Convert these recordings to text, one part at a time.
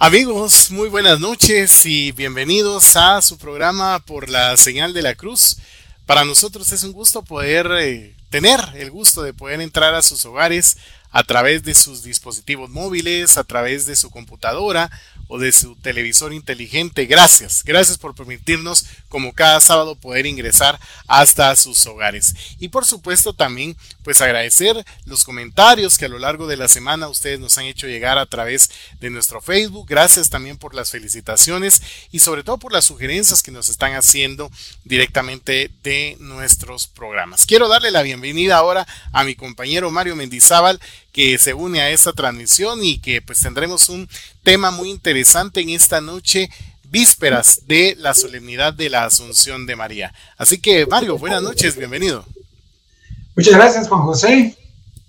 Amigos, muy buenas noches y bienvenidos a su programa por la señal de la cruz. Para nosotros es un gusto poder eh, tener el gusto de poder entrar a sus hogares a través de sus dispositivos móviles, a través de su computadora o de su televisor inteligente. Gracias, gracias por permitirnos como cada sábado poder ingresar hasta sus hogares. Y por supuesto también pues agradecer los comentarios que a lo largo de la semana ustedes nos han hecho llegar a través de nuestro Facebook. Gracias también por las felicitaciones y sobre todo por las sugerencias que nos están haciendo directamente de nuestros programas. Quiero darle la bienvenida ahora a mi compañero Mario Mendizábal que se une a esta transmisión y que pues tendremos un tema muy interesante en esta noche vísperas de la solemnidad de la Asunción de María. Así que Mario, buenas noches, bienvenido. Muchas gracias Juan José.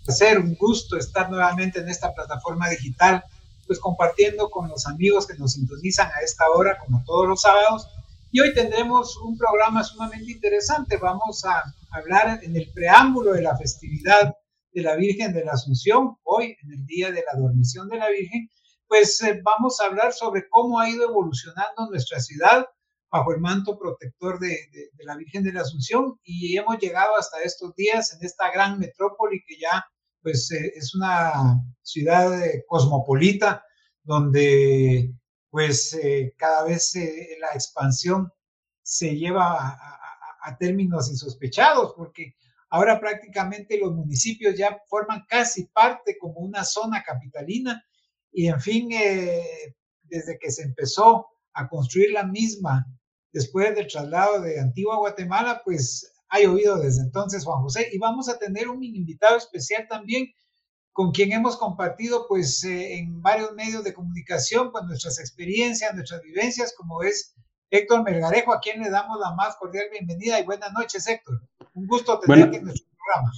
Ser un gusto estar nuevamente en esta plataforma digital, pues compartiendo con los amigos que nos sintonizan a esta hora, como todos los sábados. Y hoy tendremos un programa sumamente interesante. Vamos a hablar en el preámbulo de la festividad de la Virgen de la Asunción, hoy en el día de la dormición de la Virgen, pues eh, vamos a hablar sobre cómo ha ido evolucionando nuestra ciudad bajo el manto protector de, la Virgen de la Asunción y hemos llegado hasta estos días en esta gran metrópoli que ya pues eh, es una ciudad eh, cosmopolita donde pues cada vez la expansión se lleva a, a términos insospechados porque Ahora prácticamente los municipios ya forman casi parte como una zona capitalina y en fin, eh, desde que se empezó a construir la misma después del traslado de Antigua Guatemala, pues ha llovido desde entonces Juan José y vamos a tener un invitado especial también con quien hemos compartido pues eh, en varios medios de comunicación pues nuestras experiencias, nuestras vivencias, como es Héctor Melgarejo, a quien le damos la más cordial bienvenida y buenas noches Héctor. Un gusto tenerte en nuestro programa.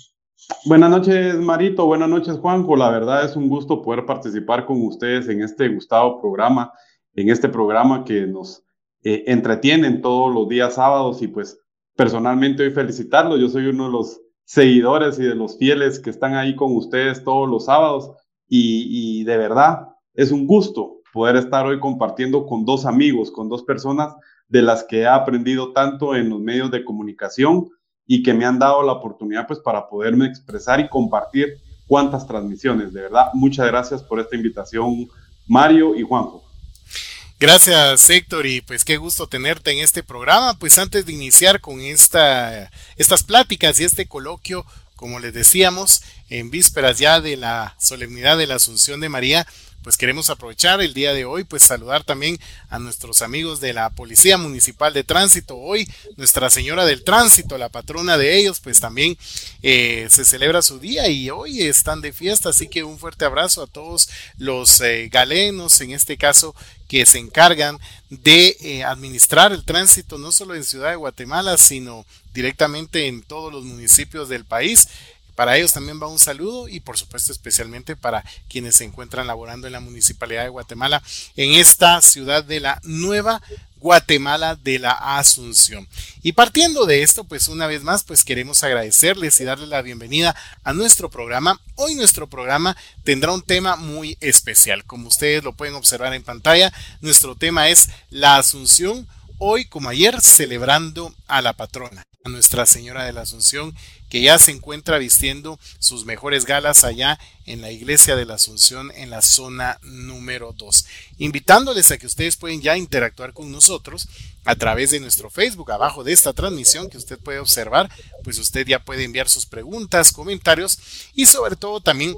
Buenas noches, Marito. Buenas noches, Juanjo. La verdad es un gusto poder participar con ustedes en este gustado programa, en este programa que nos eh, entretienen todos los días sábados y pues personalmente hoy felicitarlo. Yo soy uno de los seguidores y de los fieles que están ahí con ustedes todos los sábados y, y de verdad es un gusto poder estar hoy compartiendo con dos amigos, con dos personas de las que he aprendido tanto en los medios de comunicación y que me han dado la oportunidad pues para poderme expresar y compartir cuántas transmisiones. De verdad, muchas gracias por esta invitación, Mario y Juanjo. Gracias Héctor y pues qué gusto tenerte en este programa. Pues antes de iniciar con esta, estas pláticas y este coloquio, como les decíamos, en vísperas ya de la solemnidad de la Asunción de María, pues queremos aprovechar el día de hoy, pues saludar también a nuestros amigos de la Policía Municipal de Tránsito. Hoy Nuestra Señora del Tránsito, la patrona de ellos, pues también eh, se celebra su día y hoy están de fiesta, así que un fuerte abrazo a todos los eh, galenos, en este caso, que se encargan de eh, administrar el tránsito no solo en Ciudad de Guatemala, sino directamente en todos los municipios del país. Para ellos también va un saludo y por supuesto especialmente para quienes se encuentran laborando en la Municipalidad de Guatemala en esta ciudad de la nueva Guatemala de la Asunción. Y partiendo de esto, pues una vez más, pues queremos agradecerles y darles la bienvenida a nuestro programa. Hoy nuestro programa tendrá un tema muy especial. Como ustedes lo pueden observar en pantalla, nuestro tema es la Asunción, hoy como ayer, celebrando a la patrona, a Nuestra Señora de la Asunción que ya se encuentra vistiendo sus mejores galas allá en la iglesia de la Asunción en la zona número 2. Invitándoles a que ustedes pueden ya interactuar con nosotros a través de nuestro Facebook, abajo de esta transmisión que usted puede observar, pues usted ya puede enviar sus preguntas, comentarios y sobre todo también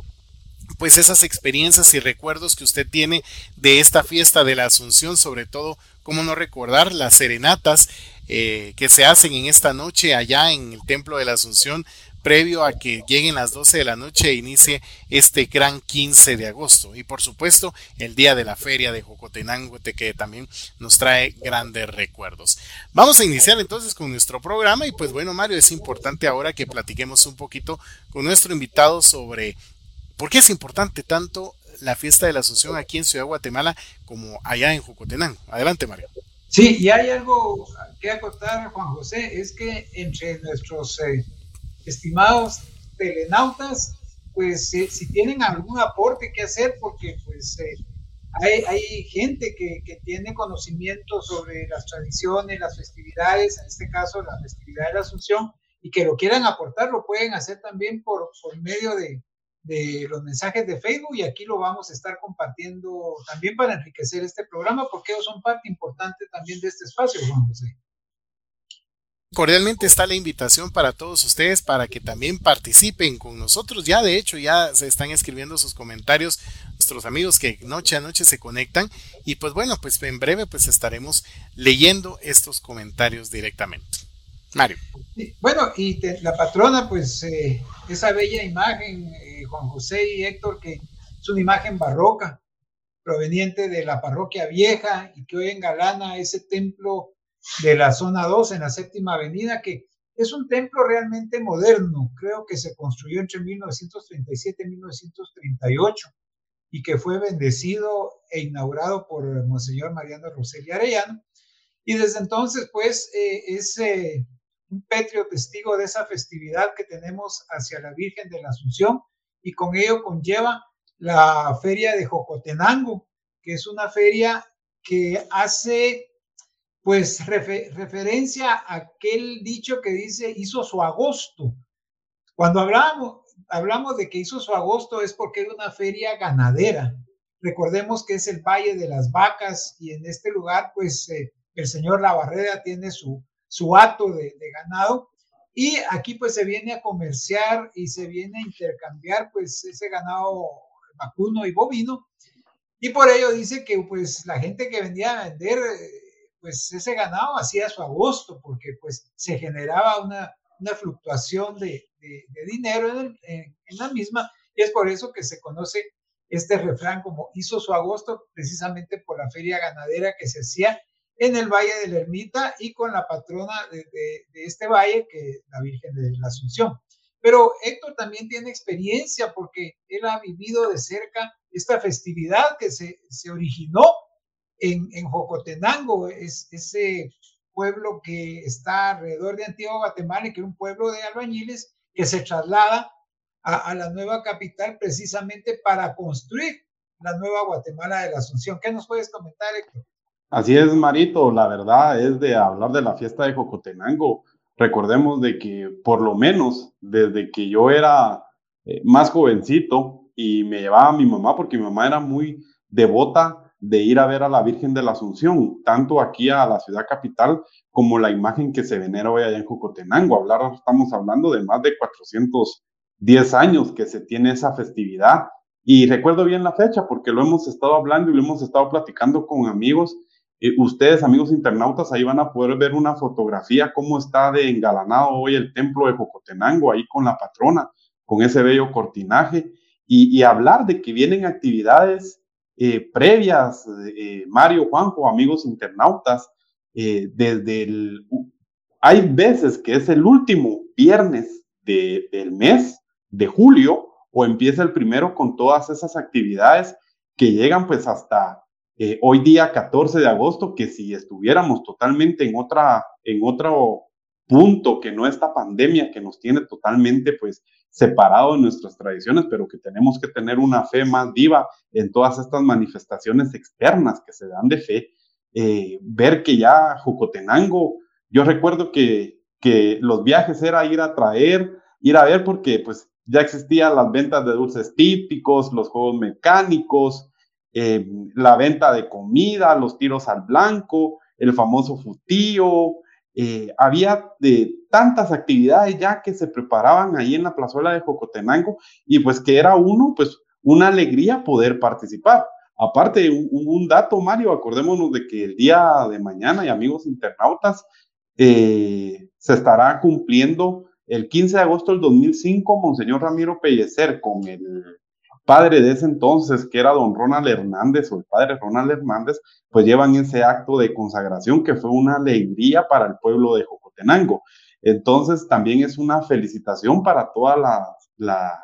pues esas experiencias y recuerdos que usted tiene de esta fiesta de la Asunción, sobre todo, cómo no recordar las serenatas eh, que se hacen en esta noche allá en el Templo de la Asunción, previo a que lleguen las 12 de la noche e inicie este gran 15 de agosto. Y por supuesto, el día de la feria de Jocotenango, que también nos trae grandes recuerdos. Vamos a iniciar entonces con nuestro programa. Y pues bueno, Mario, es importante ahora que platiquemos un poquito con nuestro invitado sobre por qué es importante tanto la fiesta de la Asunción aquí en Ciudad de Guatemala como allá en Jocotenango. Adelante, Mario. Sí, y hay algo que acotar, Juan José, es que entre nuestros eh, estimados telenautas, pues si tienen algún aporte que hacer, porque pues eh, hay, hay gente que, que, tiene conocimiento sobre las tradiciones, las festividades, en este caso la festividad de la Asunción, y que lo quieran aportar, lo pueden hacer también por, por medio de, de los mensajes de Facebook y aquí lo vamos a estar compartiendo también para enriquecer este programa porque ellos son parte importante también de este espacio, Juan José. Cordialmente está la invitación para todos ustedes para que también participen con nosotros. Ya de hecho ya se están escribiendo sus comentarios nuestros amigos que noche a noche se conectan y pues bueno, pues en breve pues estaremos leyendo estos comentarios directamente. Mario. Bueno, y la patrona, pues eh, esa bella imagen, eh, Juan José y Héctor, que es una imagen barroca, proveniente de la parroquia vieja y que hoy engalana ese templo de la zona 2 en la séptima avenida, que es un templo realmente moderno, creo que se construyó entre 1937 y 1938 y que fue bendecido e inaugurado por Monseñor Mariano Roseli Arellano. Y desde entonces, pues, eh, es un pétreo testigo de esa festividad que tenemos hacia la Virgen de la Asunción y con ello conlleva la feria de Jocotenango, que es una feria que hace pues referencia a aquel dicho que dice hizo su agosto. Cuando hablamos, hablamos de que hizo su agosto es porque es una feria ganadera. Recordemos que es el Valle de las Vacas y en este lugar pues eh, el señor Lavarreda tiene su, su hato de, ganado. Y aquí pues se viene a comerciar y se viene a intercambiar pues ese ganado vacuno y bovino. Y por ello dice que pues la gente que vendía a vender pues ese ganado hacía su agosto porque pues se generaba una, una fluctuación de, de, dinero en, en, la misma y es por eso que se conoce este refrán como hizo su agosto precisamente por la feria ganadera que se hacía en el Valle de la Ermita y con la patrona de, este valle, que es la Virgen de la Asunción. Pero Héctor también tiene experiencia porque él ha vivido de cerca esta festividad que se, se originó en, en, Jocotenango, es ese pueblo que está alrededor de Antigua Guatemala y que es un pueblo de albañiles que se traslada a, a la nueva capital precisamente para construir la nueva Guatemala de la Asunción. ¿Qué nos puedes comentar, Héctor? Así es, Marito, la verdad es de hablar de la fiesta de Jocotenango. Recordemos de que por lo menos desde que yo era eh, más jovencito y me llevaba a mi mamá, porque mi mamá era muy devota de ir a ver a la Virgen de la Asunción, tanto aquí a la ciudad capital como la imagen que se venera hoy allá en Jocotenango. Hablar, estamos hablando de más de 410 años que se tiene esa festividad. Y recuerdo bien la fecha porque lo hemos estado hablando y lo hemos estado platicando con amigos eh, ustedes, amigos internautas, ahí van a poder ver una fotografía, cómo está de engalanado hoy el templo de Jocotenango, ahí con la patrona, con ese bello cortinaje, y, hablar de que vienen actividades eh, previas, eh, Mario, Juanjo, amigos internautas, desde el... Hay veces que es el último viernes del mes de julio o empieza el primero con todas esas actividades que llegan pues hasta eh, hoy día 14 de agosto, que si estuviéramos totalmente en, otra, en otro punto que no esta pandemia que nos tiene totalmente pues separado de nuestras tradiciones, pero que tenemos que tener una fe más viva en todas estas manifestaciones externas que se dan de fe, eh, ver que ya Jucotenango, yo recuerdo que, que los viajes era ir a traer, ir a ver porque pues ya existían las ventas de dulces típicos, los juegos mecánicos, eh, la venta de comida, los tiros al blanco, el famoso futío. Eh, había de tantas actividades ya que se preparaban ahí en la plazuela de Jocotenango y pues que era uno, pues una alegría poder participar. Aparte, un, un dato, Mario, acordémonos de que el día de mañana, y amigos internautas, eh, se estará cumpliendo el 15 de agosto del 2005, Monseñor Ramiro Pellecer, con el padre de ese entonces, que era don Ronald Hernández o el padre Ronald Hernández, pues llevan ese acto de consagración que fue una alegría para el pueblo de Jocotenango. Entonces también es una felicitación para toda la,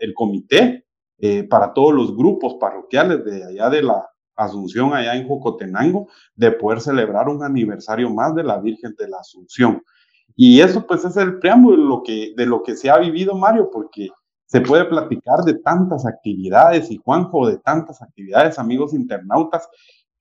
el comité, eh, para todos los grupos parroquiales de allá de la Asunción, allá en Jocotenango, de poder celebrar un aniversario más de la Virgen de la Asunción. Y eso pues es el preámbulo de lo que, de lo que se ha vivido, Mario, porque se puede platicar de tantas actividades y Juanjo, de tantas actividades, amigos internautas,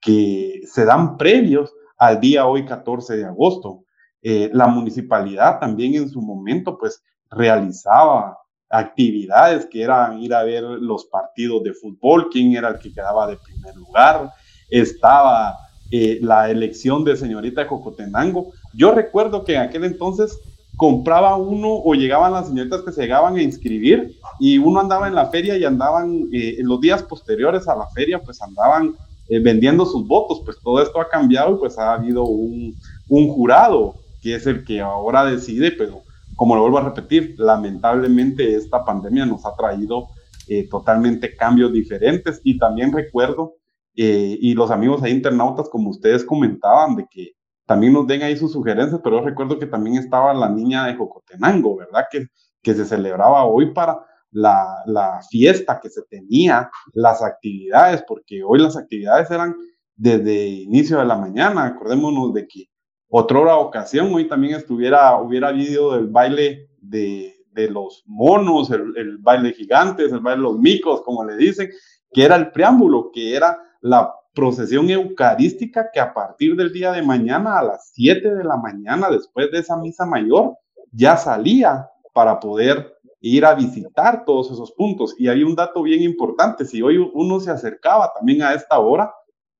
que se dan previos al día hoy 14 de agosto. Eh, la municipalidad también en su momento pues realizaba actividades que eran ir a ver los partidos de fútbol, quién era el que quedaba de primer lugar, estaba eh, la elección de señorita Cocotenango. Yo recuerdo que en aquel entonces compraba uno o llegaban las señoritas que se llegaban a inscribir y uno andaba en la feria y andaban eh, en los días posteriores a la feria, pues andaban eh, vendiendo sus votos. Pues todo esto ha cambiado y pues ha habido un, un jurado que es el que ahora decide, pero como lo vuelvo a repetir, lamentablemente esta pandemia nos ha traído eh, totalmente cambios diferentes y también recuerdo, y los amigos ahí internautas, como ustedes comentaban, de que también nos den ahí sus sugerencias, pero recuerdo que también estaba la niña de Jocotenango, ¿verdad? Que, que se celebraba hoy para la, la, fiesta que se tenía, las actividades, porque hoy las actividades eran desde inicio de la mañana, acordémonos de que otra ocasión, hoy también estuviera, hubiera habido el baile de, de los monos, el, el baile gigantes, el baile de los micos, como le dicen, que era el preámbulo, que era la procesión eucarística que a partir del día de mañana a las 7 de la mañana, después de esa misa mayor, ya salía para poder ir a visitar todos esos puntos. Y hay un dato bien importante, si hoy uno se acercaba también a esta hora,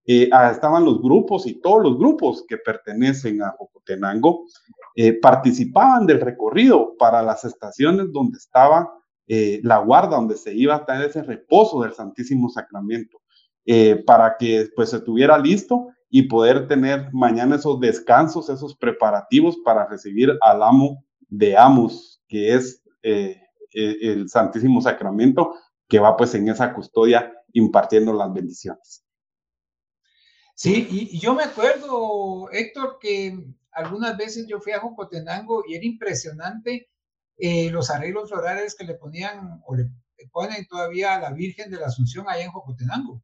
eh, estaban los grupos y todos los grupos que pertenecen a Jocotenango eh, participaban del recorrido para las estaciones donde estaba eh, la guarda, donde se iba a tener ese reposo del Santísimo Sacramento. Eh, para que pues estuviera listo y poder tener mañana esos descansos, esos preparativos para recibir al amo de amos, que es eh, eh, el Santísimo Sacramento, que va pues en esa custodia impartiendo las bendiciones. Sí, y, yo me acuerdo, Héctor, que algunas veces yo fui a Jocotenango y era impresionante los arreglos florales que le ponían o le ponen todavía a la Virgen de la Asunción allá en Jocotenango.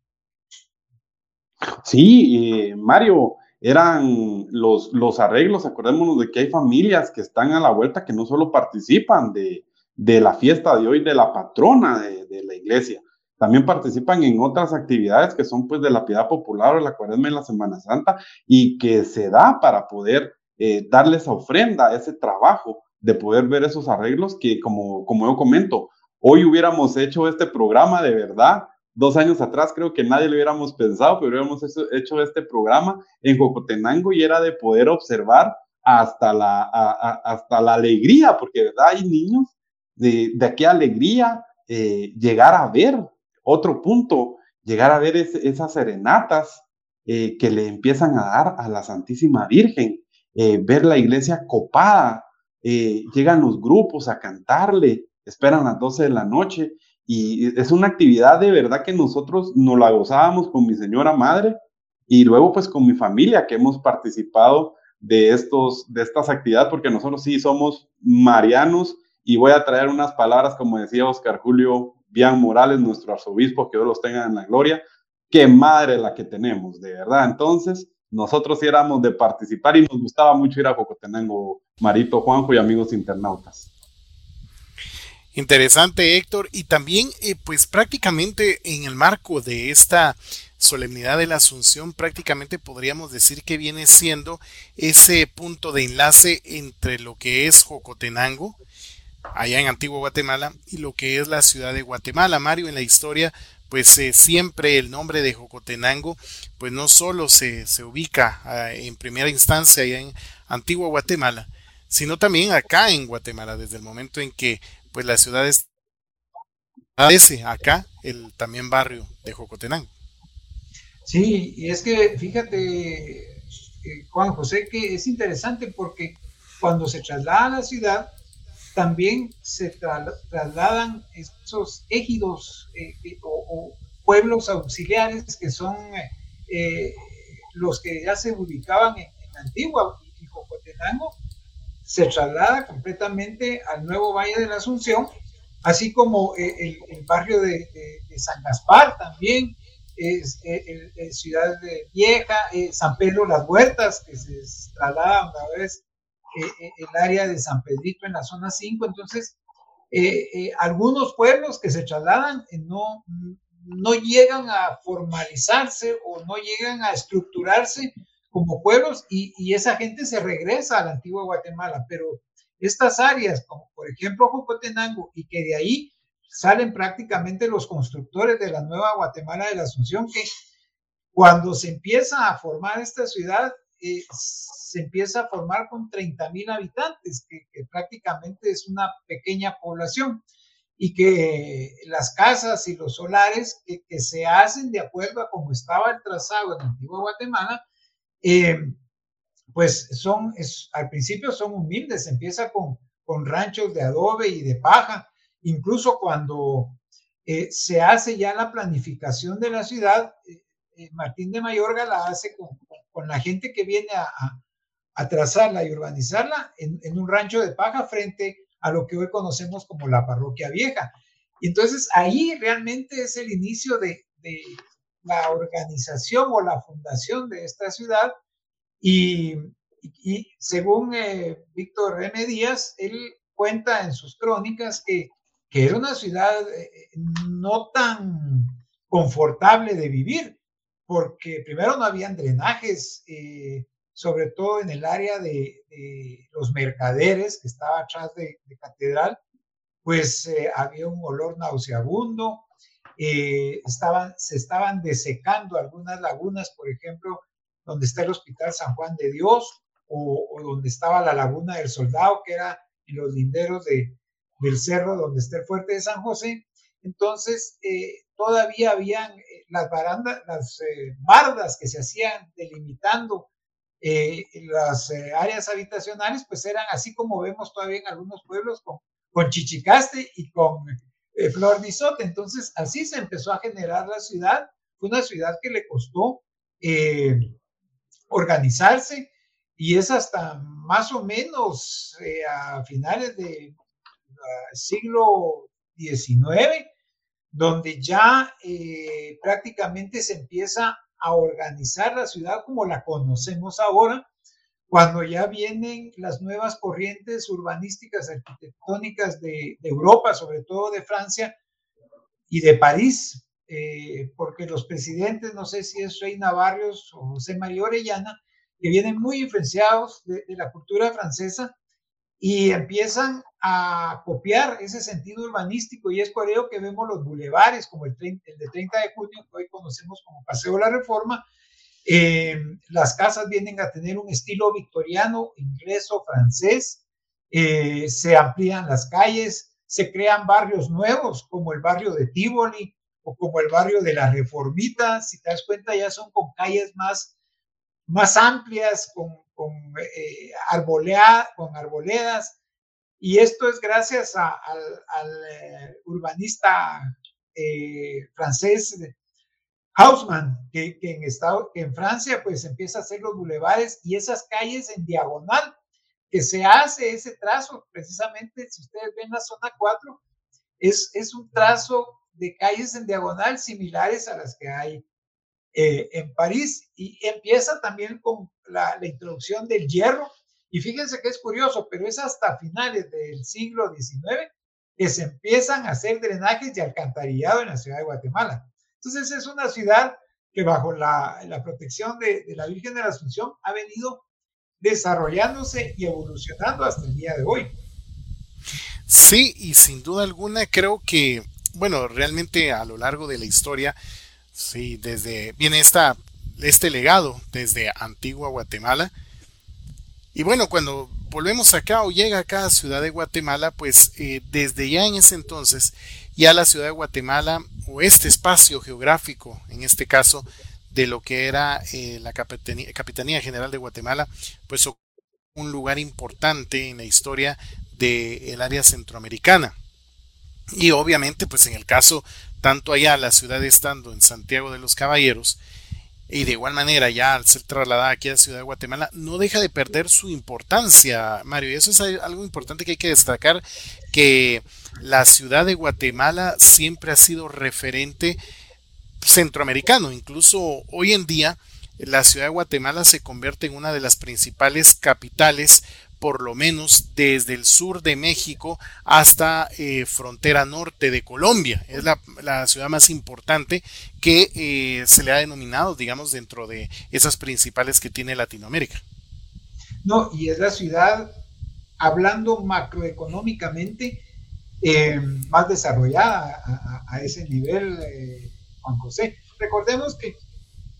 Sí, Mario, eran los, los arreglos, acordémonos de que hay familias que están a la vuelta que no solo participan de, la fiesta de hoy de la patrona de, la iglesia, también participan en otras actividades que son pues de la piedad popular o la cuaresma y la Semana Santa y que se da para poder eh, darle esa ofrenda, ese trabajo de poder ver esos arreglos que como, como yo comento, hoy hubiéramos hecho este programa de verdad dos años atrás creo que nadie lo hubiéramos pensado, pero hubiéramos hecho, este programa en Cocotenango y era de poder observar hasta la, hasta la alegría, porque ¿verdad? hay niños de, de qué alegría eh, llegar a ver otro punto, llegar a ver esas serenatas eh, que le empiezan a dar a la Santísima Virgen, eh, ver la iglesia copada, llegan los grupos a cantarle, esperan las 12 de la noche y es una actividad de verdad que nosotros nos la gozábamos con mi señora madre y luego pues con mi familia que hemos participado de, estos, de estas actividades porque nosotros sí somos marianos y voy a traer unas palabras como decía Oscar Julio Bian Morales, nuestro arzobispo, que Dios los tenga en la gloria. Qué madre la que tenemos, de verdad. Entonces, nosotros sí éramos de participar y nos gustaba mucho ir a Cocotenango, Marito, Juanjo y amigos internautas. Interesante, Héctor. Y también, eh, pues prácticamente en el marco de esta solemnidad de la Asunción, prácticamente podríamos decir que viene siendo ese punto de enlace entre lo que es Jocotenango, allá en Antigua Guatemala, y lo que es la ciudad de Guatemala. Mario, en la historia, pues eh, siempre el nombre de Jocotenango, pues no solo se, se ubica ah, en primera instancia allá en Antigua Guatemala, sino también acá en Guatemala, desde el momento en que pues la ciudad es ese acá el también barrio de Jocotenango. Sí, y es que fíjate, eh, Juan José, que es interesante porque cuando se traslada a la ciudad, también se trasladan esos ejidos eh, eh, o, pueblos auxiliares que son los que ya se ubicaban en, Antigua y Jocotenango se traslada completamente al nuevo Valle de la Asunción, así como eh, el, barrio de, San Gaspar también, es, eh, Ciudad de Vieja, eh, San Pedro Las Huertas, que se traslada una vez el área de San Pedrito en la zona 5. Entonces, algunos pueblos que se trasladan no, no llegan a formalizarse o no llegan a estructurarse como pueblos y, esa gente se regresa a la antigua Guatemala, pero estas áreas, como por ejemplo Jocotenango, y que de ahí salen prácticamente los constructores de la nueva Guatemala de la Asunción, que cuando se empieza a formar esta ciudad, eh, se empieza a formar con 30 mil habitantes, que, prácticamente es una pequeña población y que las casas y los solares que, se hacen de acuerdo a cómo estaba el trazado en la antigua Guatemala, eh, pues son, al principio son humildes, empieza con, con ranchos de adobe y de paja, incluso cuando eh, se hace ya la planificación de la ciudad, eh, Martín de Mayorga la hace con, la gente que viene a, a, trazarla y urbanizarla en, un rancho de paja frente a lo que hoy conocemos como la parroquia vieja. Entonces ahí realmente es el inicio de, de la organización o la fundación de esta ciudad y, según eh, Víctor M. Díaz, él cuenta en sus crónicas que, que era una ciudad eh, no tan confortable de vivir, porque primero no habían drenajes, eh, sobre todo en el área de, los mercaderes que estaba atrás de, catedral, pues eh, había un olor nauseabundo, eh, estaban, se estaban desecando algunas lagunas, por ejemplo, donde está el Hospital San Juan de Dios o, donde estaba la Laguna del Soldado, que era en los linderos de, del cerro donde está el fuerte de San José. Entonces, eh, todavía habían las barandas, las bardas que se hacían delimitando eh, las eh, áreas habitacionales pues eran así como vemos todavía en algunos pueblos con, con chichicaste y con eh, flor Entonces así se empezó a generar la ciudad. Fue una ciudad que le costó organizarse y es hasta más o menos a finales del siglo XIX donde ya prácticamente se empieza a organizar la ciudad como la conocemos ahora, cuando ya vienen las nuevas corrientes urbanísticas arquitectónicas de, Europa, sobre todo de Francia y de París, eh, porque los presidentes, no sé si es Reina Barrios o José María Orellana, que vienen muy influenciados de, de la cultura francesa, y empiezan a copiar ese sentido urbanístico y es por ello que vemos los bulevares como el, el de 30 de junio que hoy conocemos como Paseo de la Reforma. Eh, las casas vienen a tener un estilo victoriano, inglés o francés, eh, se amplían las calles, se crean barrios nuevos como el barrio de Tivoli o como el barrio de la Reformita, si te das cuenta ya son con calles más, más amplias, con con, eh, con arboledas, y esto es gracias al eh, urbanista francés Haussmann, que, en estado, que en Francia pues empieza a hacer los bulevares y esas calles en diagonal, que se hace ese trazo, precisamente si ustedes ven la zona 4, es, es un trazo de calles en diagonal similares a las que hay eh, en París y empieza también con la, introducción del hierro. Y fíjense que es curioso, pero es hasta finales del siglo XIX que se empiezan a hacer drenajes y alcantarillado en la ciudad de Guatemala. Entonces es una ciudad que bajo la, protección de, de, la Virgen de la Asunción ha venido desarrollándose y evolucionando hasta el día de hoy. Sí, y sin duda alguna creo que, bueno, realmente a lo largo de la historia Sí, desde viene esta, este legado desde antigua Guatemala. Y bueno, cuando volvemos acá o llega acá a Ciudad de Guatemala, pues eh, desde ya en ese entonces, ya la Ciudad de Guatemala o este espacio geográfico, en este caso, de lo que era eh, la Capitanía, General de Guatemala, pues un lugar importante en la historia del área centroamericana. Y obviamente, pues en el caso tanto allá la ciudad estando en Santiago de los Caballeros, y de igual manera ya al ser trasladada aquí a la ciudad de Guatemala, no deja de perder su importancia, Mario. Y eso es algo importante que hay que destacar, que la ciudad de Guatemala siempre ha sido referente centroamericano. Incluso hoy en día la ciudad de Guatemala se convierte en una de las principales capitales por lo menos desde el sur de México hasta eh, frontera norte de Colombia. Es la, ciudad más importante que eh, se le ha denominado, digamos, dentro de esas principales que tiene Latinoamérica. No, y es la ciudad, hablando macroeconómicamente, eh, más desarrollada a, ese nivel, Juan José. Recordemos que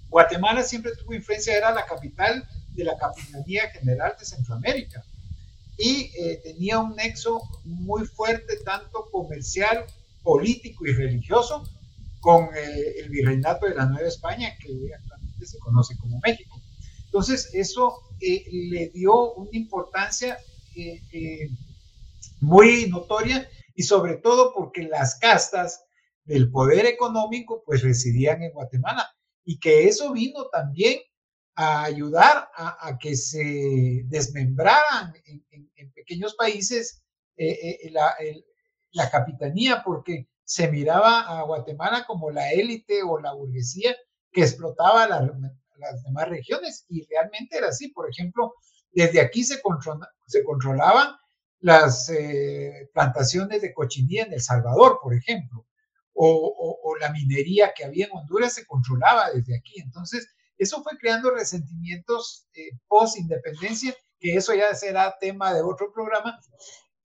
Guatemala siempre tuvo influencia, era la capital de la Capitanía General de Centroamérica y eh, tenía un nexo muy fuerte, tanto comercial, político y religioso, con eh, el virreinato de la Nueva España, que hoy actualmente se conoce como México. Entonces, eso eh, le dio una importancia muy notoria y sobre todo porque las castas del poder económico pues residían en Guatemala y que eso vino también a ayudar a, que se desmembraran en, pequeños países eh, eh, la, capitanía, porque se miraba a Guatemala como la élite o la burguesía que explotaba las demás regiones, y realmente era así. Por ejemplo, desde aquí se, se controlaban las eh, plantaciones de cochinilla en El Salvador, por ejemplo, o, la minería que había en Honduras se controlaba desde aquí. Entonces, eso fue creando resentimientos eh, post-independencia, que eso ya será tema de otro programa,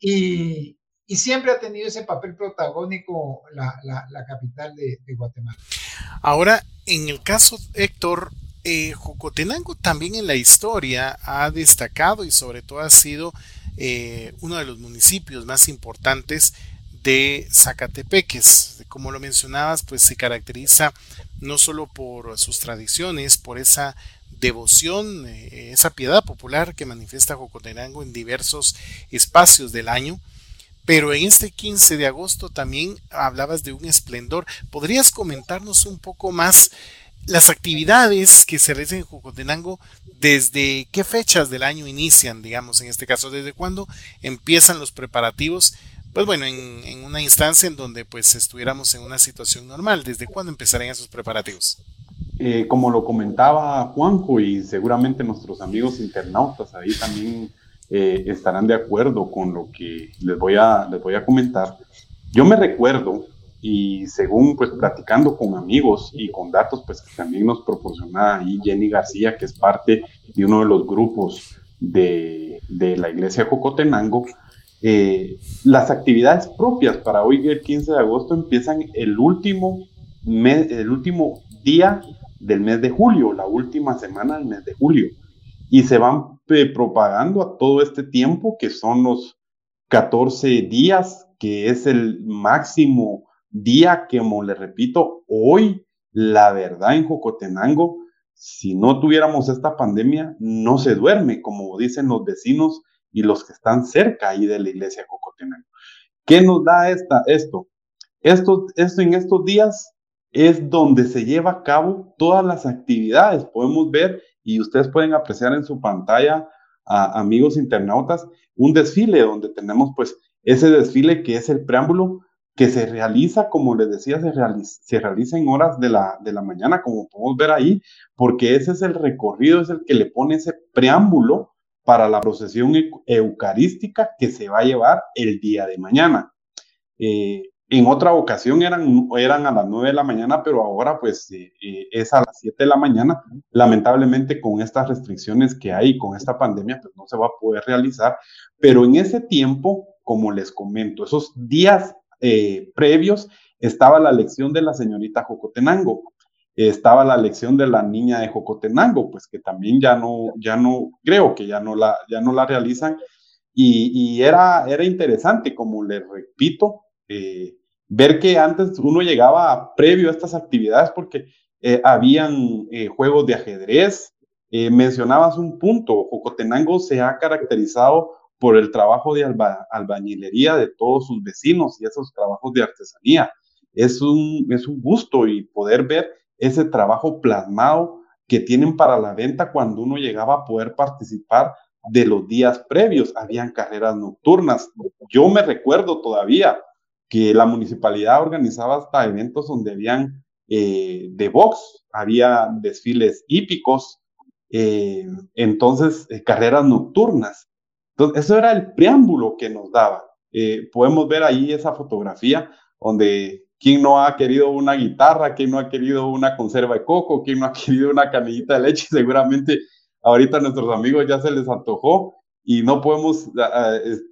y, siempre ha tenido ese papel protagónico la, capital de, Guatemala. Ahora, en el caso, Héctor, eh, también en la historia ha destacado y sobre todo ha sido eh, uno de los municipios más importantes de Zacatepeques. Como lo mencionabas, pues se caracteriza no solo por sus tradiciones, por esa devoción, eh, esa piedad popular que manifiesta Jocotenango en diversos espacios del año, pero en este 15 de agosto también hablabas de un esplendor. ¿Podrías comentarnos un poco más las actividades que se realizan en Jocotenango? ¿Desde qué fechas del año inician, digamos, en este caso? ¿Desde cuándo empiezan los preparativos pues bueno, en, una instancia en donde pues estuviéramos en una situación normal. ¿Desde cuándo empezarían esos preparativos? Eh, como lo comentaba Juanjo y seguramente nuestros amigos internautas ahí también eh, estarán de acuerdo con lo que les voy, a, les voy a comentar. Yo me recuerdo y según pues platicando con amigos y con datos pues que también nos proporciona ahí Jenny García que es parte de uno de los grupos de, de la iglesia Jocotenango, eh, las actividades propias para hoy, el 15 de agosto, empiezan el último, mes, el último día del mes de julio, la última semana del mes de julio. Y se van eh, propagando a todo este tiempo, que son los 14 días, que es el máximo día que, como le repito, hoy, la verdad, en Jocotenango, si no tuviéramos esta pandemia, no se duerme, como dicen los vecinos y los que están cerca ahí de la iglesia Cocotenango. ¿Qué nos da esta, esto? esto? Esto en estos días es donde se lleva a cabo todas las actividades. Podemos ver y ustedes pueden apreciar en su pantalla, amigos internautas, un desfile donde tenemos pues ese desfile que es el preámbulo que se realiza, como les decía, se realiza, se realiza en horas de la, de la mañana, como podemos ver ahí, porque ese es el recorrido, es el que le pone ese preámbulo para la procesión eucarística que se va a llevar el día de mañana. Eh, en otra ocasión eran, eran a las 9 de la mañana, pero ahora pues eh, eh, es a las 7 de la mañana. Lamentablemente con estas restricciones que hay, con esta pandemia, pues no se va a poder realizar. Pero en ese tiempo, como les comento, esos días previos, estaba la lección de la señorita Jocotenango estaba la lección de la niña de Jocotenango, pues que también ya no, ya no, creo que ya no la, ya no la realizan. Y, era, era interesante, como les repito, eh, ver que antes uno llegaba previo a estas actividades porque eh, habían eh, juegos de ajedrez. mencionabas un punto, Jocotenango se ha caracterizado por el trabajo de albañilería de todos sus vecinos y esos trabajos de artesanía. Es un, es un gusto y poder ver ese trabajo plasmado que tienen para la venta cuando uno llegaba a poder participar de los días previos. Habían carreras nocturnas. Yo me recuerdo todavía que la municipalidad organizaba hasta eventos donde habían eh, de box, había desfiles hípicos, eh, entonces eh, carreras nocturnas. Entonces, eso era el preámbulo que nos daba. Eh, podemos ver ahí esa fotografía donde quién no ha querido una guitarra, quién no ha querido una conserva de coco, quién no ha querido una canillita de leche, seguramente ahorita nuestros amigos ya se les antojó y no podemos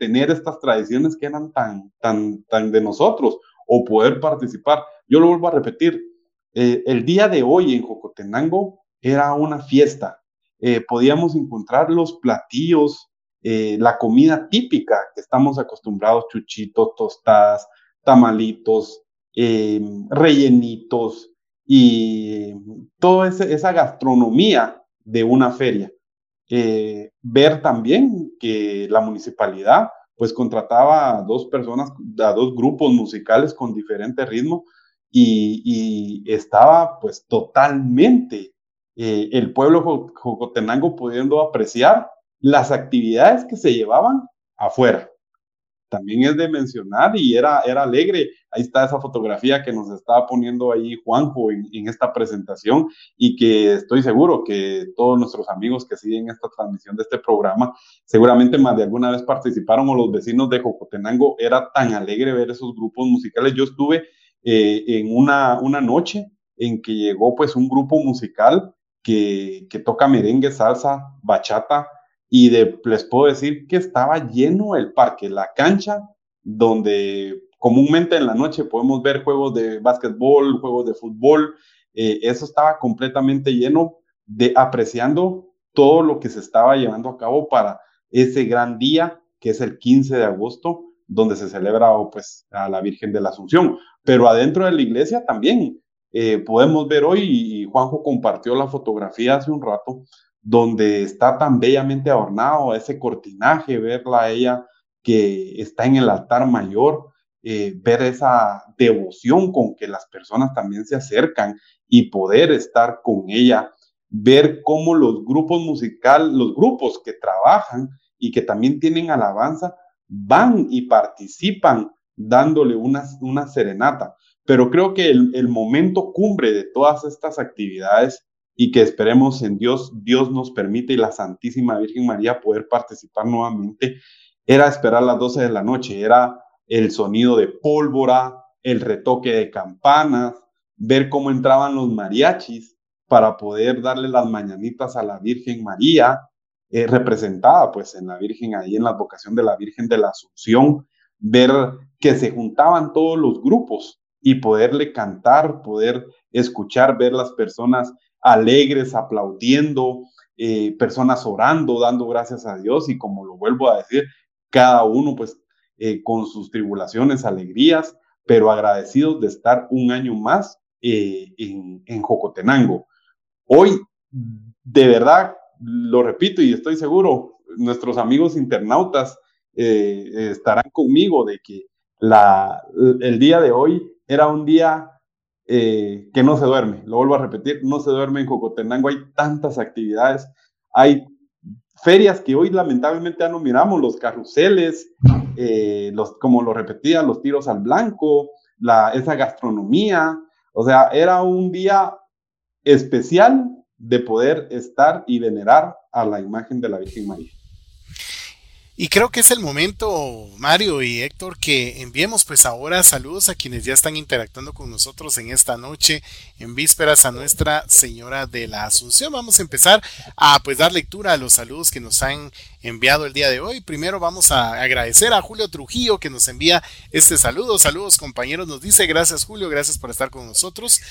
tener estas tradiciones que eran tan, tan, tan de nosotros o poder participar. Yo lo vuelvo a repetir, eh, el día de hoy en Jocotenango era una fiesta. Eh, podíamos encontrar los platillos, eh, la comida típica que estamos acostumbrados, chuchitos, tostadas, tamalitos, rellenitos y toda esa gastronomía de una feria. ver también que la municipalidad pues contrataba a dos personas, a dos grupos musicales con diferente ritmo y, estaba pues totalmente eh, el pueblo jocotenango pudiendo apreciar las actividades que se llevaban afuera. También es de mencionar y era, era alegre. Ahí está esa fotografía que nos estaba poniendo ahí Juanjo en, esta presentación y que estoy seguro que todos nuestros amigos que siguen esta transmisión de este programa seguramente más de alguna vez participaron o los vecinos de Jocotenango. Era tan alegre ver esos grupos musicales. Yo estuve eh, en una, una noche en que llegó pues un grupo musical que, que toca merengue, salsa, bachata, y de, les puedo decir que estaba lleno el parque, la cancha, donde comúnmente en la noche podemos ver juegos de básquetbol, juegos de fútbol, eh, eso estaba completamente lleno de apreciando todo lo que se estaba llevando a cabo para ese gran día que es el 15 de agosto, donde se celebra pues a la Virgen de la Asunción pero adentro de la iglesia también. Eh, podemos ver hoy, y Juanjo compartió la fotografía hace un rato, donde está tan bellamente adornado ese cortinaje, verla a ella que está en el altar mayor, eh, ver esa devoción con que las personas también se acercan y poder estar con ella, ver cómo los grupos musicales, los grupos que trabajan y que también tienen alabanza, van y participan dándole una, una serenata. Pero creo que el, momento cumbre de todas estas actividades y que esperemos en Dios, Dios nos permite y la Santísima Virgen María poder participar nuevamente, era esperar las 12 de la noche, era el sonido de pólvora, el retoque de campanas, ver cómo entraban los mariachis para poder darle las mañanitas a la Virgen María, eh, representada pues en la Virgen ahí en la vocación de la Virgen de la Asunción, ver que se juntaban todos los grupos y poderle cantar, poder escuchar, ver las personas alegres, aplaudiendo, eh, personas orando, dando gracias a Dios y como lo vuelvo a decir, cada uno pues eh, con sus tribulaciones, alegrías, pero agradecidos de estar un año más eh, en, en Jocotenango. Hoy, de verdad, lo repito y estoy seguro, nuestros amigos internautas estarán conmigo de que la, el día de hoy era un día eh, que no se duerme. Lo vuelvo a repetir, no se duerme en Jocotenango. Hay tantas actividades, hay ferias que hoy lamentablemente ya no miramos, los carruseles, eh, los, como lo repetía, los tiros al blanco, la, esa gastronomía. O sea, era un día especial de poder estar y venerar a la imagen de la Virgen María. Y creo que es el momento, Mario y Héctor, que enviemos pues ahora saludos a quienes ya están interactuando con nosotros en esta noche, en vísperas a Nuestra Señora de la Asunción. Vamos a empezar a pues dar lectura a los saludos que nos han enviado el día de hoy. Primero vamos a agradecer a Julio Trujillo que nos envía este saludo. Saludos compañeros, nos dice gracias Julio, gracias por estar con nosotros.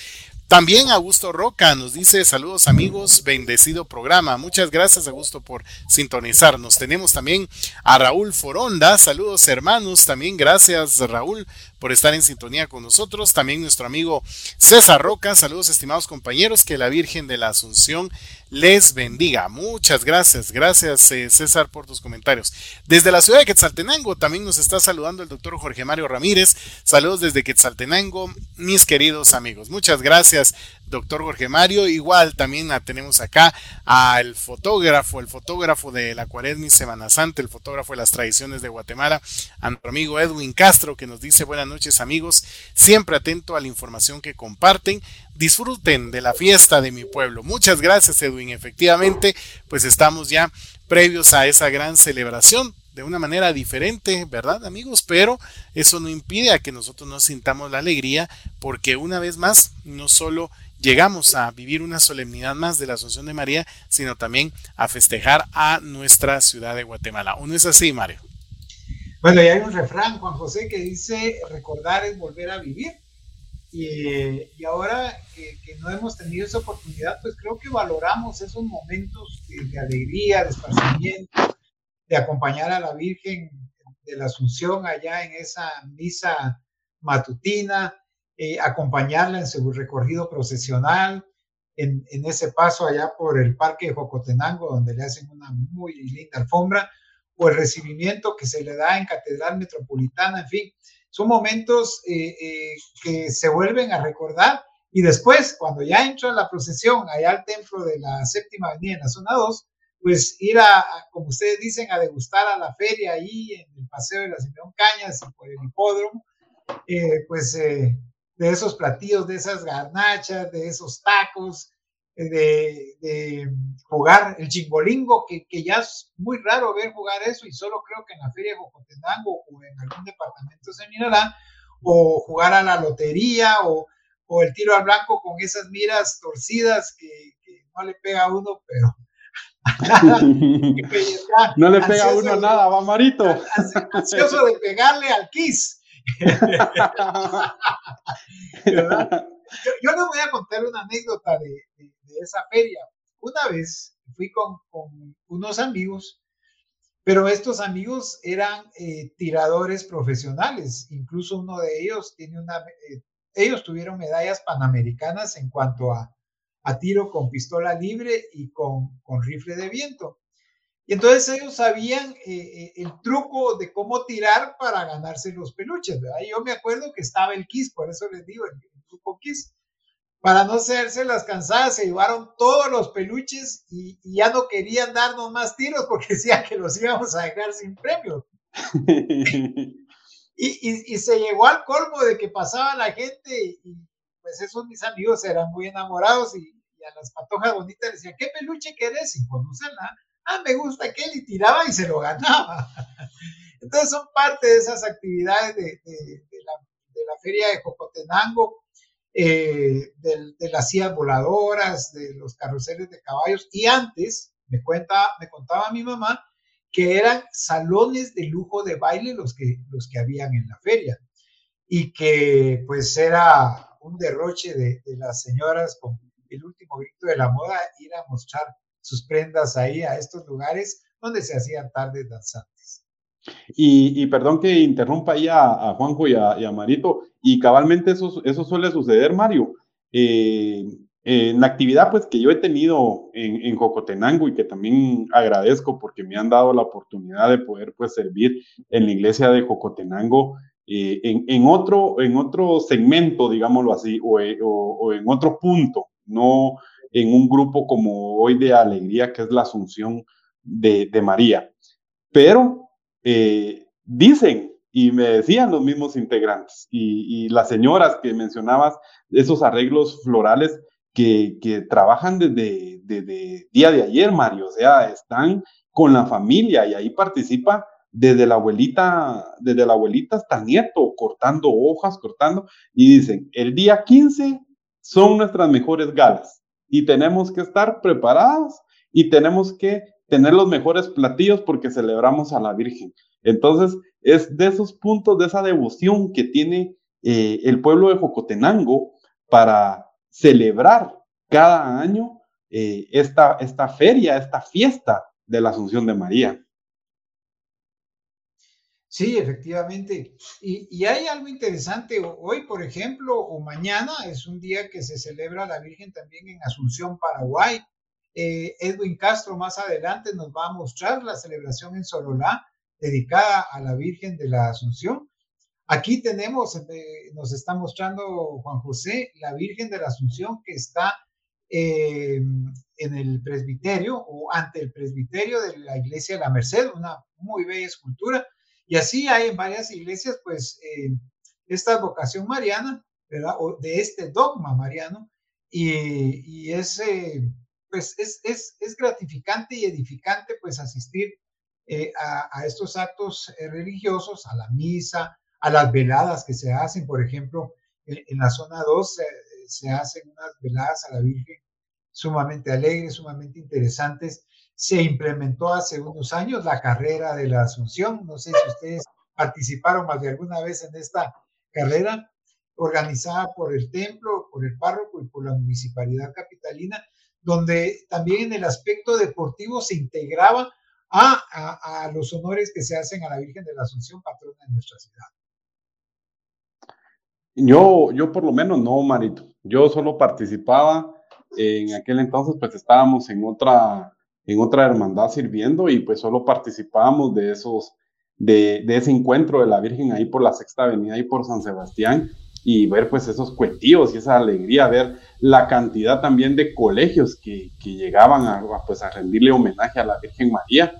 También Augusto Roca nos dice saludos amigos, bendecido programa. Muchas gracias Augusto por sintonizarnos. Tenemos también a Raúl Foronda, saludos hermanos, también gracias Raúl por estar en sintonía con nosotros. También nuestro amigo César Roca, saludos estimados compañeros, que la Virgen de la Asunción les bendiga. Muchas gracias, gracias eh, César por tus comentarios. Desde la ciudad de Quetzaltenango también nos está saludando el doctor Jorge Mario Ramírez. Saludos desde Quetzaltenango, mis queridos amigos. Muchas gracias doctor Jorge Mario. Igual también tenemos acá al fotógrafo, el fotógrafo de la Cuaresma y Semana Santa, el fotógrafo de las tradiciones de Guatemala, a nuestro amigo Edwin Castro, que nos dice buenas noches amigos, siempre atento a la información que comparten. Disfruten de la fiesta de mi pueblo. Muchas gracias Edwin. Efectivamente, pues estamos ya previos a esa gran celebración de una manera diferente, ¿verdad amigos? Pero eso no impide a que nosotros nos sintamos la alegría porque una vez más no solo llegamos a vivir una solemnidad más de la Asunción de María, sino también a festejar a nuestra ciudad de Guatemala. ¿O no es así, Mario? Bueno, y hay un refrán, Juan José, que dice, recordar es volver a vivir. Y, ahora que, no hemos tenido esa oportunidad, pues creo que valoramos esos momentos de, alegría, de esparcimiento, de acompañar a la Virgen de la Asunción allá en esa misa matutina, eh, acompañarla en su recorrido procesional, en, en, ese paso allá por el Parque de Jocotenango, donde le hacen una muy linda alfombra, o el recibimiento que se le da en Catedral Metropolitana, en fin, son momentos eh, eh, que se vuelven a recordar. Y después, cuando ya entra la procesión allá al templo de la séptima avenida en la zona 2, pues ir a, como ustedes dicen, a degustar a la feria ahí en el Paseo de la Simeón Cañas y por el hipódromo, eh, pues de esos platillos, de esas garnachas, de esos tacos, de, jugar el chimbolingo, que, que, ya es muy raro ver jugar eso y solo creo que en la feria de Jocotenango o en algún departamento se mirará, o jugar a la lotería o, o el tiro al blanco con esas miras torcidas que, no le pega a uno, pero... no le pega a uno nada, va Marito. Ansioso de pegarle al kiss. yo, yo, les voy a contar una anécdota de, esa feria. Una vez fui con, unos amigos, pero estos amigos eran eh, tiradores profesionales. Incluso uno de ellos tiene una, eh, ellos tuvieron medallas panamericanas en cuanto a, tiro con pistola libre y con, rifle de viento. Y entonces ellos sabían eh, el truco de cómo tirar para ganarse los peluches, Yo me acuerdo que estaba el Kiss, por eso les digo, el, el truco Kiss para no hacerse las cansadas, se llevaron todos los peluches y, ya no querían darnos más tiros porque decían que los íbamos a dejar sin premio. y, se llegó al colmo de que pasaba la gente y pues esos mis amigos eran muy enamorados y, a las patojas bonitas les decían, ¿qué peluche querés? Sin conocerla. Ah, me gusta aquel y tiraba y se lo ganaba. Entonces son parte de esas actividades de, la, de la feria de Jocotenango eh, de, las sillas voladoras, de los carruseles de caballos. Y antes, me, cuenta, me contaba mi mamá, que eran salones de lujo de baile los que, los que habían en la feria. Y que pues era un derroche de, de las señoras con el último grito de la moda ir a mostrar sus prendas ahí a estos lugares donde se hacían tardes danzantes. Y, perdón que interrumpa ahí a, Juanjo y a, Marito, y cabalmente eso, eso suele suceder, Mario. Eh, en la actividad pues que yo he tenido en, en, Jocotenango y que también agradezco porque me han dado la oportunidad de poder pues servir en la iglesia de Jocotenango eh, en, en, otro, en otro segmento, digámoslo así, o, o, en otro punto, no en un grupo como hoy de alegría que es la Asunción de, de María. Pero eh, dicen y me decían los mismos integrantes y, las señoras que mencionabas, esos arreglos florales que, trabajan desde, desde día de ayer, Mario, o sea, están con la familia y ahí participa desde la abuelita, desde la abuelita hasta nieto, cortando hojas, cortando, y dicen, el día 15 son nuestras mejores galas y tenemos que estar preparados y tenemos que tener los mejores platillos porque celebramos a la Virgen. Entonces, es de esos puntos, de esa devoción que tiene eh, el pueblo de Jocotenango para celebrar cada año eh, esta, esta feria, esta fiesta de la Asunción de María. Sí, efectivamente. Y, hay algo interesante. Hoy, por ejemplo, o mañana es un día que se celebra la Virgen también en Asunción, Paraguay. Eh, Edwin Castro más adelante nos va a mostrar la celebración en Sololá dedicada a la Virgen de la Asunción. Aquí tenemos, eh, nos está mostrando Juan José, la Virgen de la Asunción que está eh, en el presbiterio o ante el presbiterio de la iglesia de la Merced, una muy bella escultura. Y así hay en varias iglesias, pues, esta vocación mariana, ¿verdad? O de este dogma mariano. Y, y es pues es, es, es gratificante y edificante pues asistir eh, a, estos actos eh, religiosos, a la misa, a las veladas que se hacen, por ejemplo, en, la zona 2 se hacen unas veladas a la Virgen sumamente alegres, sumamente interesantes. Se implementó hace unos años la carrera de la Asunción. No sé si ustedes participaron más de alguna vez en esta carrera organizada por el templo, por el párroco y por la municipalidad capitalina, donde también en el aspecto deportivo se integraba a, los honores que se hacen a la Virgen de la Asunción, patrona de nuestra ciudad. Yo, yo por lo menos no, Marito. Yo solo participaba, en aquel entonces pues estábamos en otra, en otra hermandad sirviendo y pues solo participábamos de esos, de, de ese encuentro de la Virgen ahí por la Sexta Avenida y por San Sebastián y ver pues esos cuetíos y esa alegría, ver la cantidad también de colegios que, que llegaban a, pues a rendirle homenaje a la Virgen María.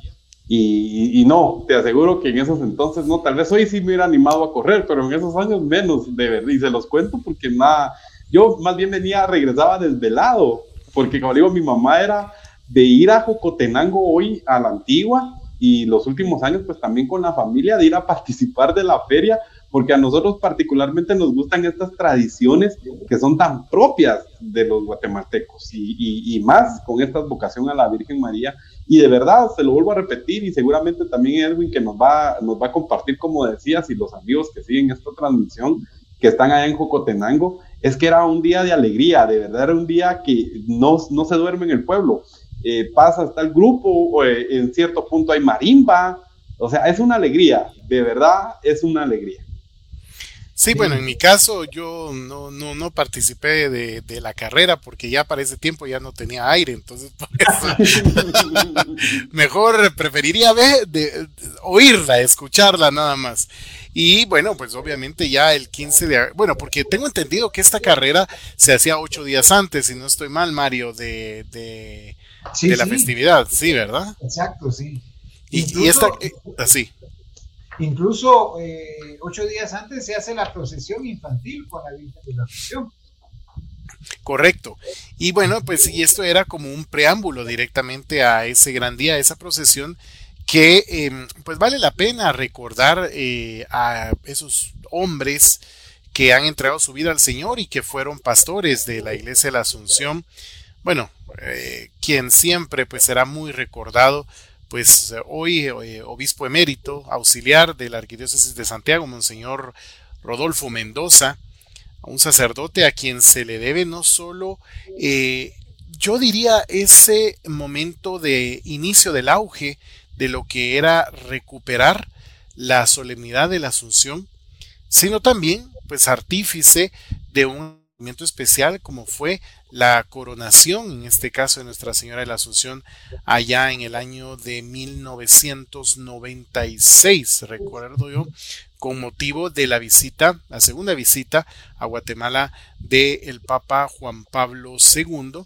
Y, y, no, te aseguro que en esos entonces, no, tal vez hoy sí me hubiera animado a correr, pero en esos años menos, de verdad, y se los cuento porque nada, yo más bien venía, regresaba desvelado, porque como digo, mi mamá era de ir a Jocotenango hoy a la antigua y los últimos años pues también con la familia de ir a participar de la feria porque a nosotros particularmente nos gustan estas tradiciones que son tan propias de los guatemaltecos y, más con esta vocación a la Virgen María. Y de verdad, se lo vuelvo a repetir y seguramente también Edwin que nos va, nos va a compartir, como decías, y los amigos que siguen esta transmisión, que están allá en Jocotenango, es que era un día de alegría, de verdad era un día que no, no se duerme en el pueblo. Eh, pasa hasta el grupo, eh, en cierto punto hay marimba, o sea, es una alegría, de verdad es una alegría. Sí, bueno, en mi caso yo no, no, no participé de, de, la carrera porque ya para ese tiempo ya no tenía aire, entonces por eso mejor preferiría ver, de, oírla, escucharla nada más. Y bueno, pues obviamente ya el 15 de... Bueno, porque tengo entendido que esta carrera se hacía ocho días antes, si no estoy mal, Mario, de, de, la festividad, sí, ¿verdad? Exacto, sí. Y, y esta... Eh, así. Incluso eh, ocho días antes se hace la procesión infantil con la Virgen de la Asunción. Correcto. Y bueno, pues y esto era como un preámbulo directamente a ese gran día, a esa procesión que em, pues vale la pena recordar eh, a esos hombres que han entregado su vida al Señor y que fueron pastores de la iglesia de la Asunción. Bueno, eh, quien siempre pues será muy recordado pues hoy eh, obispo emérito, auxiliar de la Arquidiócesis de Santiago, Monseñor Rodolfo Mendoza, un sacerdote a quien se le debe no solo, eh, yo diría, ese momento de inicio del auge de lo que era recuperar la solemnidad de la Asunción, sino también, pues, artífice de un especial como fue la coronación, en este caso de Nuestra Señora de la Asunción, allá en el año de 1996, recuerdo yo, con motivo de la visita, la segunda visita a Guatemala del Papa Juan Pablo II,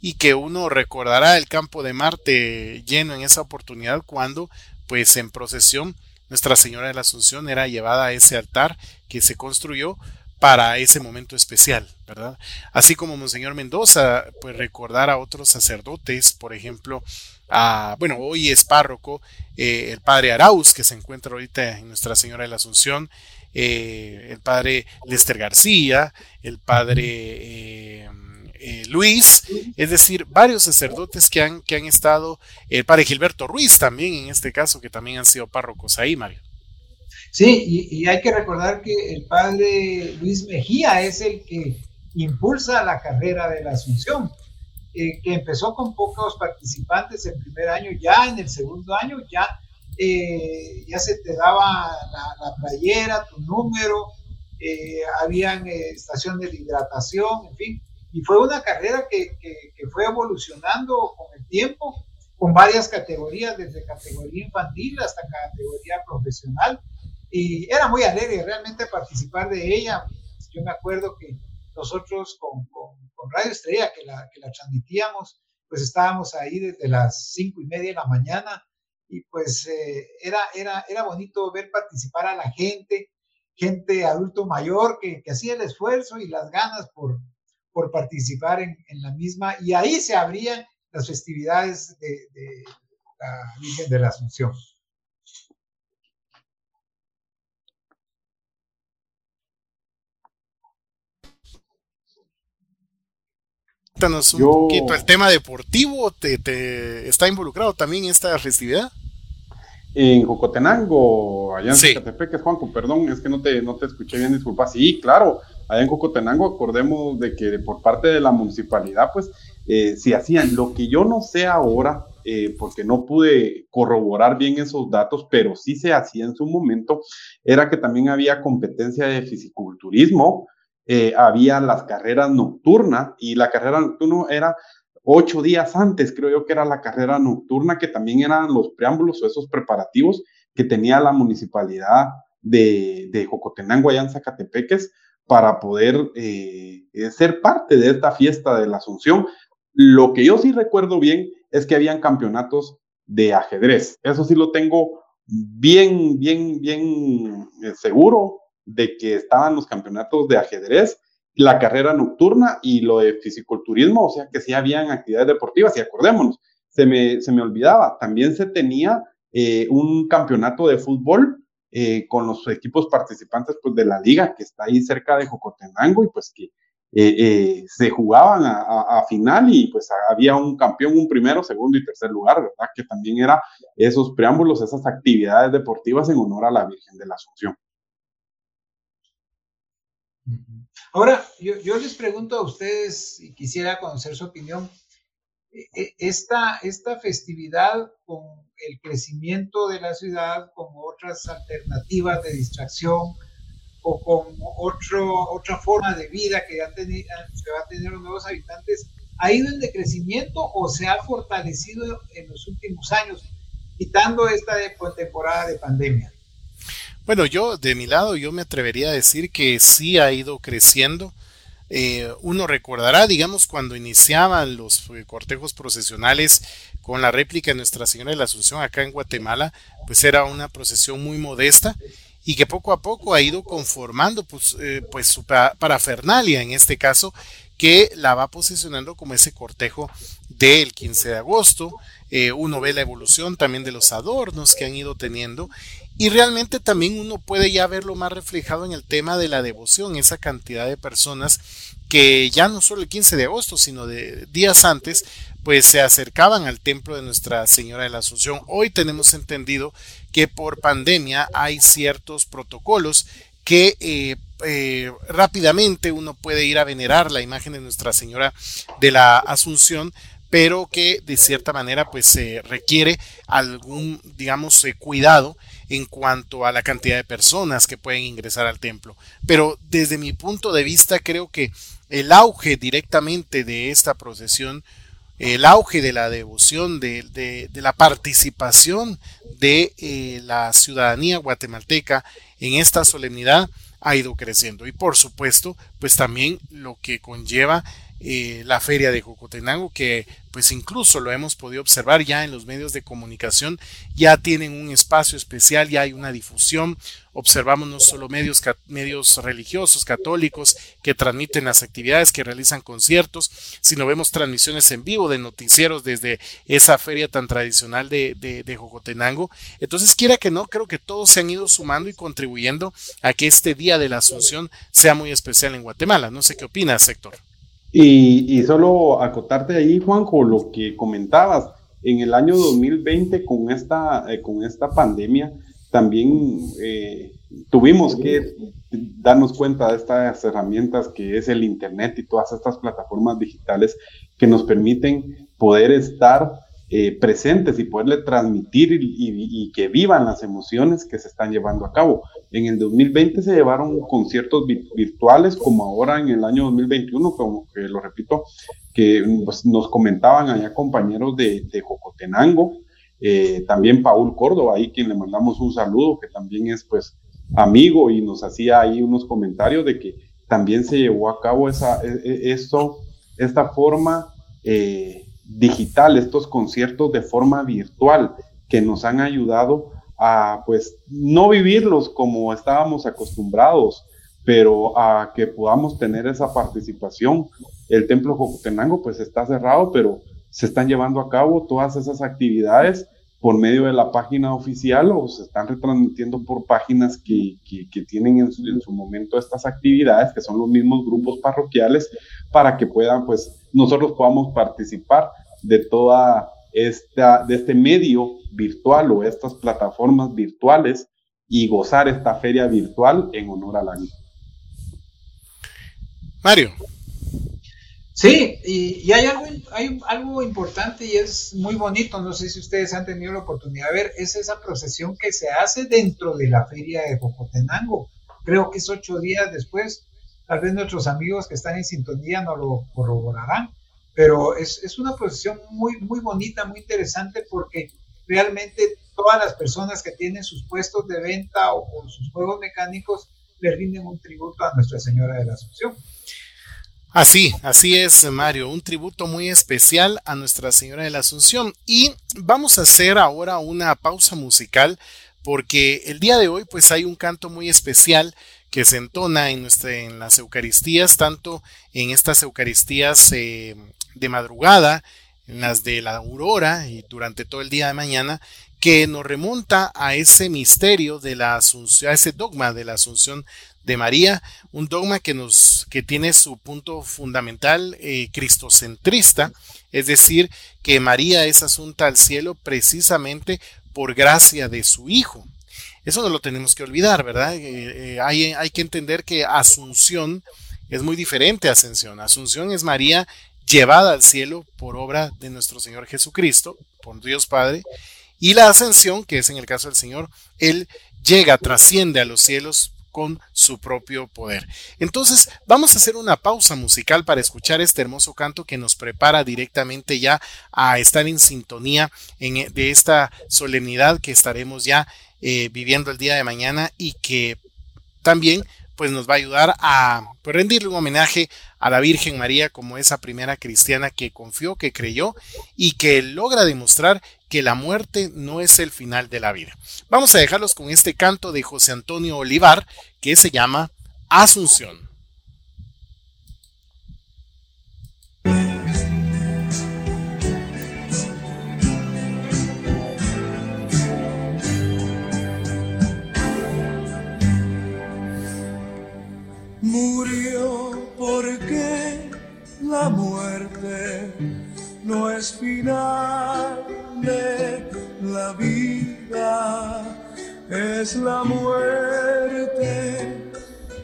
y que uno recordará el campo de Marte lleno en esa oportunidad cuando, pues en procesión, Nuestra Señora de la Asunción era llevada a ese altar que se construyó para ese momento especial, ¿verdad? Así como Monseñor Mendoza, pues recordar a otros sacerdotes, por ejemplo, a, bueno, hoy es párroco, eh, el padre Arauz, que se encuentra ahorita en Nuestra Señora de la Asunción, eh, el padre Lester García, el padre eh, Luis, es decir, varios sacerdotes que han, que han estado, el padre Gilberto Ruiz también en este caso, que también han sido párrocos ahí, Mario. Sí, y, hay que recordar que el padre Luis Mejía es el que impulsa la carrera de la Asunción, eh, que empezó con pocos participantes el primer año, ya en el segundo año ya, eh, ya se te daba la, playera, tu número, eh, habían estaciones de hidratación, en fin, y fue una carrera que, que fue evolucionando con el tiempo, con varias categorías, desde categoría infantil hasta categoría profesional y era muy alegre realmente participar de ella. Yo me acuerdo que nosotros con, con, Radio Estrella, que la, que la transmitíamos, pues estábamos ahí desde las cinco y media de la mañana y pues eh, era, era, era bonito ver participar a la gente, gente adulto mayor que, que hacía el esfuerzo y las ganas por, por participar en, en, la misma y ahí se abrían las festividades de, de la Virgen de la Asunción. Cuéntanos un poquito, ¿el tema deportivo te, te, está involucrado también en esta festividad? En Jocotenango, allá en sí. Juanco, perdón, es que no te, no te escuché bien, disculpa. Sí, claro, allá en Jocotenango, acordemos de que por parte de la municipalidad, pues, eh, si hacían. Lo que yo no sé ahora, eh, porque no pude corroborar bien esos datos, pero sí se hacía en su momento, era que también había competencia de fisiculturismo, eh, había las carreras nocturnas y la carrera nocturna era ocho días antes, creo yo que era la carrera nocturna, que también eran los preámbulos o esos preparativos que tenía la municipalidad de, de Jocotenango, allá en Zacatepeques, para poder eh, ser parte de esta fiesta de la Asunción. Lo que yo sí recuerdo bien es que habían campeonatos de ajedrez. Eso sí lo tengo bien, bien, bien eh, seguro de que estaban los campeonatos de ajedrez la carrera nocturna y lo de fisiculturismo, o sea que sí habían actividades deportivas y acordémonos, se me, se me olvidaba, también se tenía eh, un campeonato de fútbol eh, con los equipos participantes pues, de la liga que está ahí cerca de Jocotenango y pues que eh, se jugaban a, a, final y pues había un campeón, un primero, segundo y tercer lugar, ¿verdad? Que también era esos preámbulos, esas actividades deportivas en honor a la Virgen de la Asunción. Ahora, yo, les pregunto a ustedes y quisiera conocer su opinión. E, e, esta, esta festividad con el crecimiento de la ciudad, con otras alternativas de distracción o con otro, otra forma de vida que, ya va a tener los nuevos habitantes, ¿ha ido en decrecimiento o se ha fortalecido en los últimos años, quitando esta temporada de pandemia? Bueno, yo de mi lado yo me atrevería a decir que sí ha ido creciendo. Eh, uno recordará, digamos, cuando iniciaban los eh, cortejos procesionales con la réplica de Nuestra Señora de la Asunción acá en Guatemala, pues era una procesión muy modesta y que poco a poco ha ido conformando pues, eh, pues su parafernalia en este caso que la va posicionando como ese cortejo del 15 de agosto. uno ve la evolución también de los adornos que han ido teniendo y realmente también uno puede ya verlo más reflejado en el tema de la devoción, esa cantidad de personas que ya no solo el 15 de agosto, sino de días antes, pues se acercaban al templo de Nuestra Señora de la Asunción. Hoy tenemos entendido que por pandemia hay ciertos protocolos que eh, eh, rápidamente uno puede ir a venerar la imagen de Nuestra Señora de la Asunción, pero que de cierta manera pues se requiere algún, digamos, eh, cuidado en cuanto a la cantidad de personas que pueden ingresar al templo. Pero desde mi punto de vista creo que el auge directamente de esta procesión, el auge de la devoción, de, la participación de eh, la ciudadanía guatemalteca en esta solemnidad ha ido creciendo. Y por supuesto, pues también lo que conlleva eh, la feria de Jocotenango, que pues incluso lo hemos podido observar ya en los medios de comunicación, ya tienen un espacio especial, ya hay una difusión, observamos no solo medios, medios religiosos, católicos, que transmiten las actividades, que realizan conciertos, sino vemos transmisiones en vivo de noticieros desde esa feria tan tradicional de, de, de Jocotenango. Entonces, quiera que no, creo que todos se han ido sumando y contribuyendo a que este Día de la Asunción sea muy especial en Guatemala. No sé qué opinas, Héctor. Y, solo acotarte ahí, Juanjo, lo que comentabas, en el año 2020 con esta, eh, con esta pandemia, también eh, tuvimos que darnos cuenta de estas herramientas que es el Internet y todas estas plataformas digitales que nos permiten poder estar eh, presentes y poderle transmitir y, que vivan las emociones que se están llevando a cabo. En el 2020 se llevaron conciertos virtuales, como ahora en el año 2021, como que lo repito, que pues, nos comentaban allá compañeros de, de Jocotenango, eh, también Paul Córdoba, ahí quien le mandamos un saludo, que también es pues amigo y nos hacía ahí unos comentarios de que también se llevó a cabo esa, e, e, esto, esta forma eh, digital, estos conciertos de forma virtual que nos han ayudado a pues no vivirlos como estábamos acostumbrados, pero a que podamos tener esa participación. El templo Jocotenango pues está cerrado, pero se están llevando a cabo todas esas actividades por medio de la página oficial o se están retransmitiendo por páginas que, que, tienen en su, en su, momento estas actividades, que son los mismos grupos parroquiales, para que puedan pues nosotros podamos participar de toda esta, de este medio virtual o estas plataformas virtuales y gozar esta feria virtual en honor al año. Mario. Sí, y, hay, algo, hay algo importante y es muy bonito, no sé si ustedes han tenido la oportunidad de ver, es esa procesión que se hace dentro de la feria de Jocotenango. Creo que es ocho días después, tal vez nuestros amigos que están en sintonía no lo corroborarán, pero es, es una procesión muy, muy bonita, muy interesante porque realmente todas las personas que tienen sus puestos de venta o, o sus juegos mecánicos le rinden un tributo a Nuestra Señora de la Asunción. Así, así es, Mario, un tributo muy especial a Nuestra Señora de la Asunción. Y vamos a hacer ahora una pausa musical porque el día de hoy pues hay un canto muy especial que se entona en, nuestra, en las Eucaristías, tanto en estas Eucaristías eh, de madrugada, en las de la aurora y durante todo el día de mañana, que nos remonta a ese misterio de la asunción, a ese dogma de la asunción de María, un dogma que nos que tiene su punto fundamental eh, cristocentrista, es decir, que María es asunta al cielo precisamente por gracia de su Hijo. Eso no lo tenemos que olvidar, ¿verdad? Eh, eh, hay, hay que entender que Asunción es muy diferente a Ascensión. Asunción es María llevada al cielo por obra de nuestro Señor Jesucristo, por Dios Padre, y la ascensión, que es en el caso del Señor, Él llega, trasciende a los cielos con su propio poder. Entonces, vamos a hacer una pausa musical para escuchar este hermoso canto que nos prepara directamente ya a estar en sintonía en, de esta solemnidad que estaremos ya eh, viviendo el día de mañana y que también pues nos va a ayudar a pues, rendirle un homenaje a la Virgen María como esa primera cristiana que confió, que creyó y que logra demostrar que la muerte no es el final de la vida. Vamos a dejarlos con este canto de José Antonio Olivar que se llama Asunción. No es final de la vida, es la muerte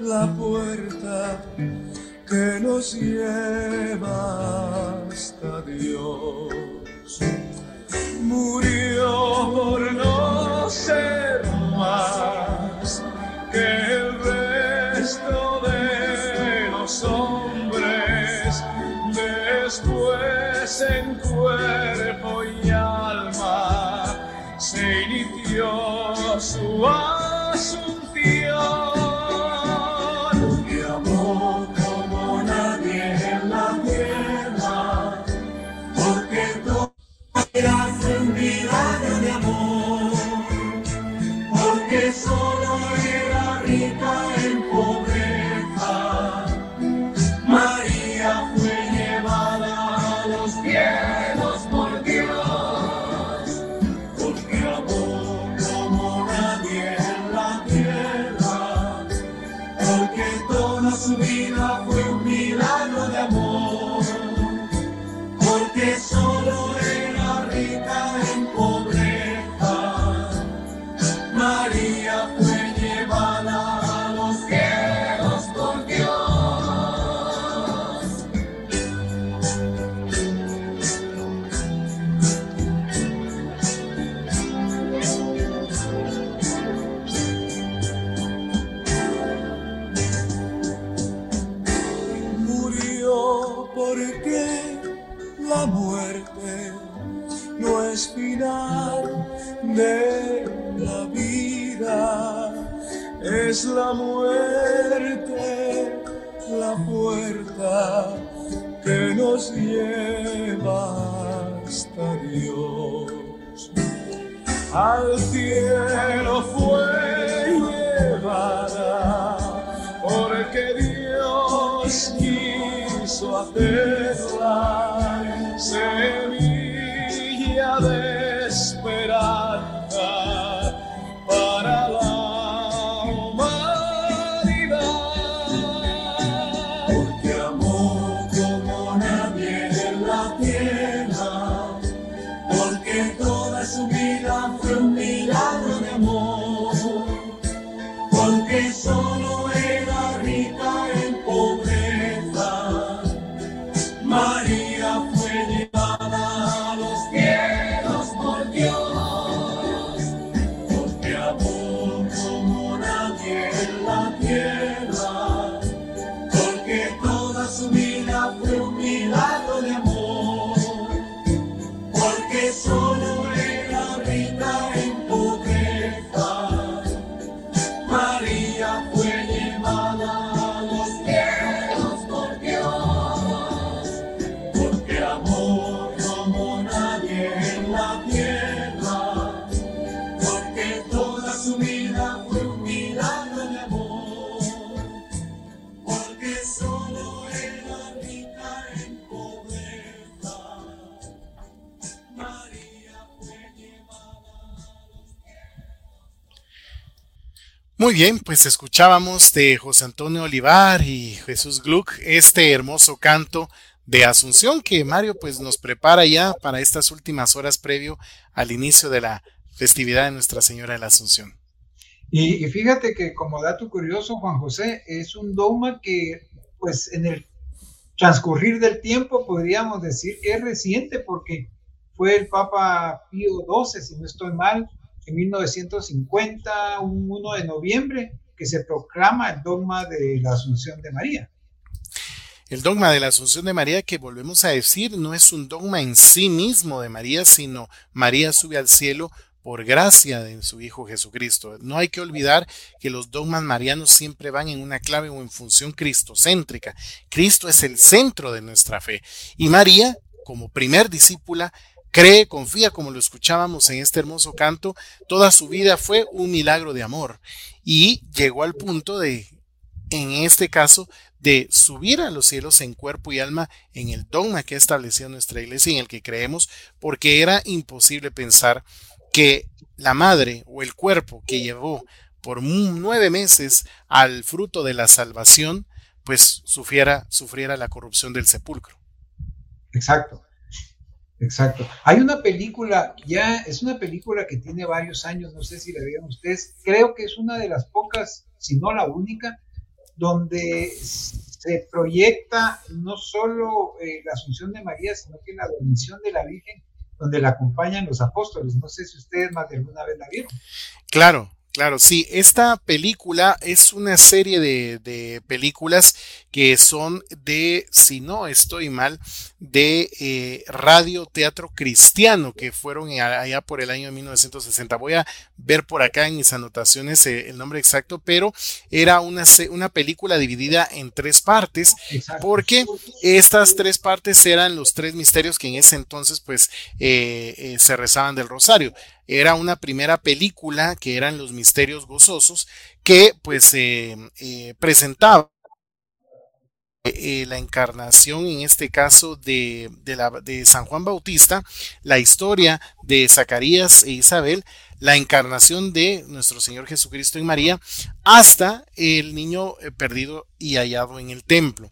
la puerta que nos lleva hasta Dios. Murió por no ser más que el resto de los después en cuerpo y alma se inició su asunción. Muy bien, pues escuchábamos de José Antonio Olivar y Jesús Gluck este hermoso canto de Asunción que Mario pues nos prepara ya para estas últimas horas previo al inicio de la festividad de Nuestra Señora de la Asunción. Y, fíjate que como dato curioso, Juan José, es un dogma que pues en el transcurrir del tiempo podríamos decir que es reciente porque fue el Papa Pío XII, si no estoy mal, en 1950, un 1 de noviembre, que se proclama el dogma de la Asunción de María. El dogma de la Asunción de María, que volvemos a decir, no es un dogma en sí mismo de María, sino María sube al cielo por gracia de su Hijo Jesucristo. No hay que olvidar que los dogmas marianos siempre van en una clave o en función cristocéntrica. Cristo es el centro de nuestra fe. Y María, como primer discípula, cree, confía, como lo escuchábamos en este hermoso canto, toda su vida fue un milagro de amor y llegó al punto de, en este caso, de subir a los cielos en cuerpo y alma en el dogma que ha establecido nuestra iglesia y en el que creemos, porque era imposible pensar que la madre o el cuerpo que llevó por nueve meses al fruto de la salvación, pues sufriera, sufriera la corrupción del sepulcro. Exacto. Exacto. Hay una película, ya es una película que tiene varios años, no sé si la vieron ustedes, creo que es una de las pocas, si no la única, donde se proyecta no solo eh, la Asunción de María, sino que la dormición de la Virgen, donde la acompañan los apóstoles. No sé si ustedes más de alguna vez la vieron. Claro, Claro, sí, esta película es una serie de, de, películas que son de, si no estoy mal, de eh, radio teatro cristiano que fueron allá por el año 1960. Voy a ver por acá en mis anotaciones eh, el nombre exacto, pero era una, una película dividida en tres partes porque estas tres partes eran los tres misterios que en ese entonces pues eh, se rezaban del rosario era una primera película que eran Los Misterios Gozosos, que pues eh, eh, presentaba eh, la encarnación, en este caso de, la, de San Juan Bautista, la historia de Zacarías e Isabel, la encarnación de nuestro Señor Jesucristo en María, hasta el niño perdido y hallado en el templo.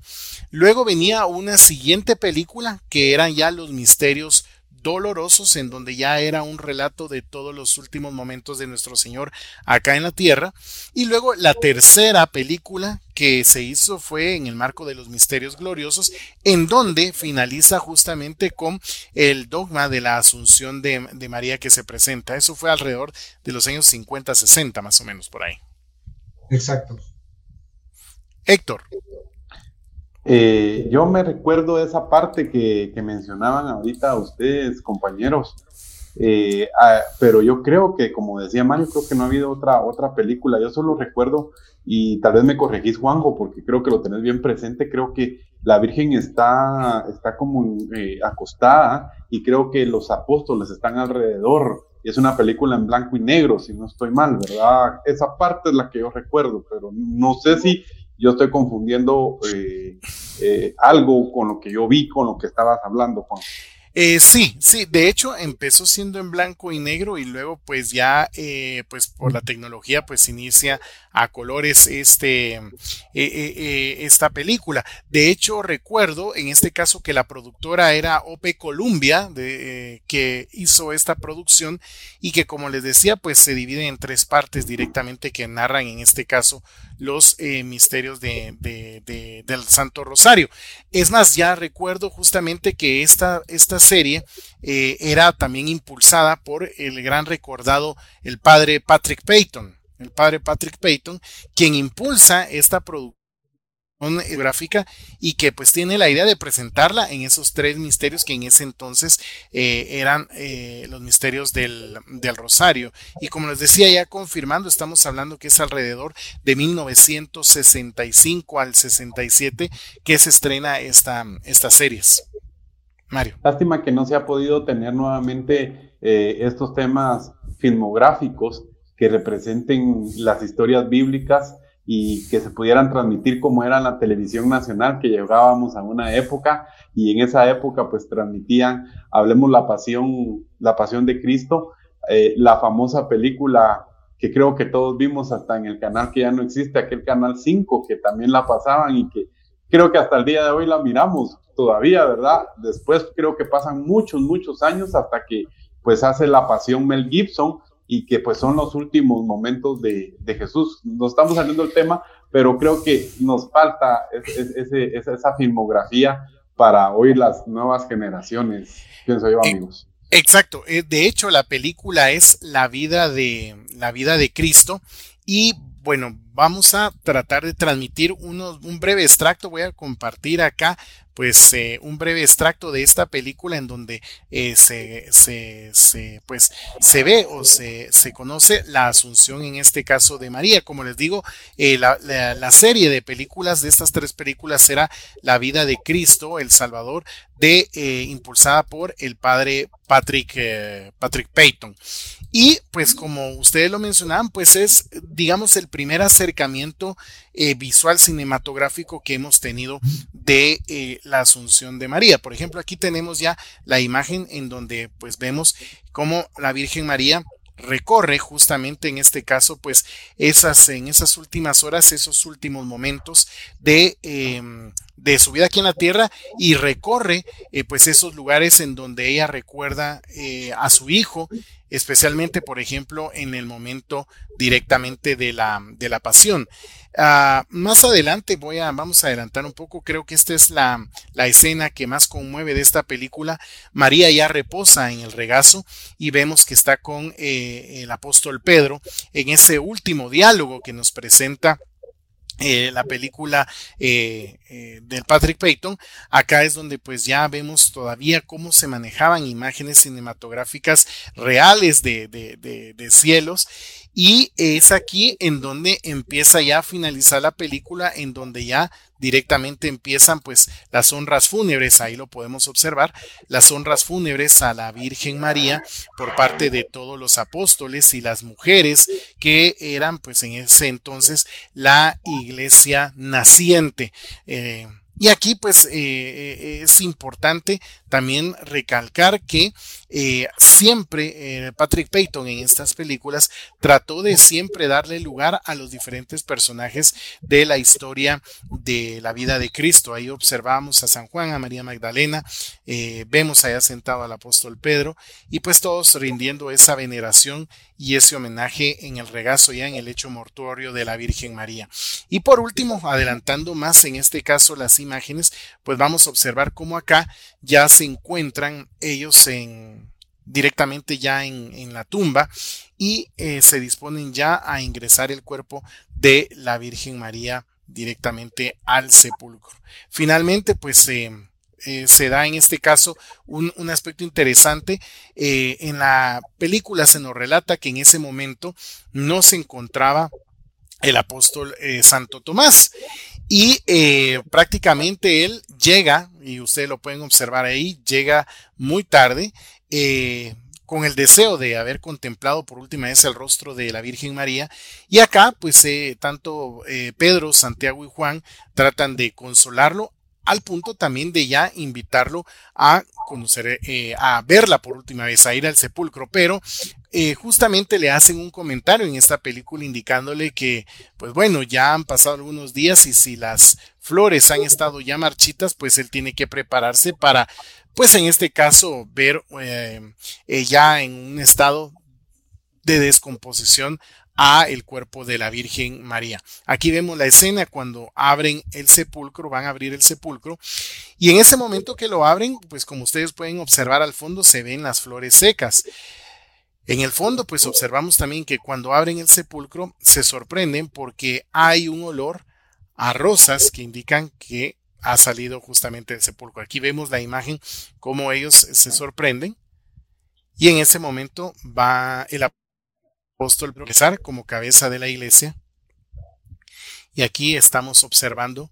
Luego venía una siguiente película que eran ya los misterios dolorosos en donde ya era un relato de todos los últimos momentos de nuestro Señor acá en la tierra. Y luego la tercera película que se hizo fue en el marco de los misterios gloriosos, en donde finaliza justamente con el dogma de la asunción de, de María que se presenta. Eso fue alrededor de los años 50, 60 más o menos por ahí. Exacto. Héctor. Eh, yo me recuerdo esa parte que, mencionaban ahorita ustedes, compañeros, eh, ah, pero yo creo que, como decía Mario, creo que no ha habido otra, otra película. Yo solo recuerdo, y tal vez me corregís, Juanjo, porque creo que lo tenés bien presente, creo que la Virgen está, está como eh, acostada y creo que los apóstoles están alrededor. Es una película en blanco y negro, si no estoy mal, ¿verdad? Esa parte es la que yo recuerdo, pero no sé si yo estoy confundiendo eh, eh, algo con lo que yo vi, con lo que estabas hablando, Juan. Eh, sí, sí, de hecho empezó siendo en blanco y negro y luego pues ya eh, pues por la tecnología pues inicia a colores este, esta película. De hecho recuerdo en este caso que la productora era OP Columbia que hizo esta producción y que como les decía pues se divide en tres partes directamente que narran en este caso los misterios de, del Santo Rosario. Es más, ya recuerdo justamente que esta, esta serie eh, era también impulsada por el gran recordado, el padre Patrick Payton. El padre Patrick Payton, quien impulsa esta producción gráfica y que pues tiene la idea de presentarla en esos tres misterios que en ese entonces eh, eran eh, los misterios del, del, Rosario. Y como les decía ya confirmando, estamos hablando que es alrededor de 1965 al 67 que se estrena esta, estas series. Mario. Lástima que no se ha podido tener nuevamente eh, estos temas filmográficos que representen las historias bíblicas y que se pudieran transmitir como era la televisión nacional, que llegábamos a una época y en esa época pues transmitían, hablemos la pasión, la pasión de Cristo, eh, la famosa película que creo que todos vimos hasta en el canal que ya no existe, aquel canal 5 que también la pasaban y que creo que hasta el día de hoy la miramos todavía, ¿verdad? Después creo que pasan muchos, muchos años hasta que pues hace la pasión Mel Gibson y que pues son los últimos momentos de, de Jesús. Nos estamos saliendo del tema, pero creo que nos falta esa filmografía para hoy las nuevas generaciones, pienso yo, amigos. Exacto. Eh, de hecho, la película es la vida de la vida de Cristo y bueno, vamos a tratar de transmitir un breve extracto. Voy a compartir acá pues eh, un breve extracto de esta película en donde eh, se, se, pues, se ve o se, se, conoce la asunción en este caso de María. Como les digo, eh, la, la, serie de películas de estas tres películas era La vida de Cristo, el Salvador, de, impulsada por el padre Patrick, Patrick Payton. Y pues como ustedes lo mencionaban, pues es, digamos, el primer acercamiento visual cinematográfico que hemos tenido de la Asunción de María. Por ejemplo, aquí tenemos ya la imagen en donde pues vemos cómo la Virgen María recorre justamente en este caso pues esas en esas últimas horas esos últimos momentos de, em, de su vida aquí en la tierra y recorre eh, pues esos lugares en donde ella recuerda eh, a su hijo especialmente por ejemplo en el momento directamente de la, de la pasión Ah, más adelante voy a, vamos a adelantar un poco, creo que esta es la, la, escena que más conmueve de esta película. María ya reposa en el regazo y vemos que está con eh, el apóstol Pedro en ese último diálogo que nos presenta eh, la película eh, eh, del Patrick Payton, acá es donde pues ya vemos todavía cómo se manejaban imágenes cinematográficas reales de, de, de cielos y es aquí en donde empieza ya a finalizar la película, en donde ya directamente empiezan pues las honras fúnebres, ahí lo podemos observar, las honras fúnebres a la Virgen María por parte de todos los apóstoles y las mujeres que eran pues en ese entonces la iglesia naciente. Eh, y aquí pues eh, eh, es importante también recalcar que eh, siempre Patrick Payton en estas películas trató de siempre darle lugar a los diferentes personajes de la historia de la vida de Cristo. Ahí observamos a San Juan, a María Magdalena, vemos allá sentado al apóstol Pedro y pues todos rindiendo esa veneración y ese homenaje en el regazo ya en el hecho mortuorio de la Virgen María. Y por último, adelantando más en este caso las imágenes, pues vamos a observar cómo acá ya se encuentran ellos en directamente ya en, la tumba y eh, se disponen ya a ingresar el cuerpo de la Virgen María directamente al sepulcro. Finalmente, pues eh, eh, se da en este caso un, aspecto interesante. En la película se nos relata que en ese momento no se encontraba el apóstol eh, Santo Tomás y prácticamente él llega, y ustedes lo pueden observar ahí, llega muy tarde. con el deseo de haber contemplado por última vez el rostro de la Virgen María. Y acá, pues, tanto Pedro, Santiago y Juan tratan de consolarlo, al punto también de ya invitarlo a conocer, eh, a verla por última vez, a ir al sepulcro, pero eh, justamente le hacen un comentario en esta película indicándole que, pues bueno, ya han pasado algunos días y si las flores han estado ya marchitas, pues él tiene que prepararse para, pues en este caso, ver eh, ya en un estado de descomposición a el cuerpo de la Virgen María. Aquí vemos la escena cuando abren el sepulcro, van a abrir el sepulcro y en ese momento que lo abren, pues como ustedes pueden observar al fondo se ven las flores secas. En el fondo, pues observamos también que cuando abren el sepulcro se sorprenden porque hay un olor a rosas que indican que ha salido justamente del sepulcro. Aquí vemos la imagen como ellos se sorprenden y en ese momento va el apóstol progresar como cabeza de la iglesia. Y aquí estamos observando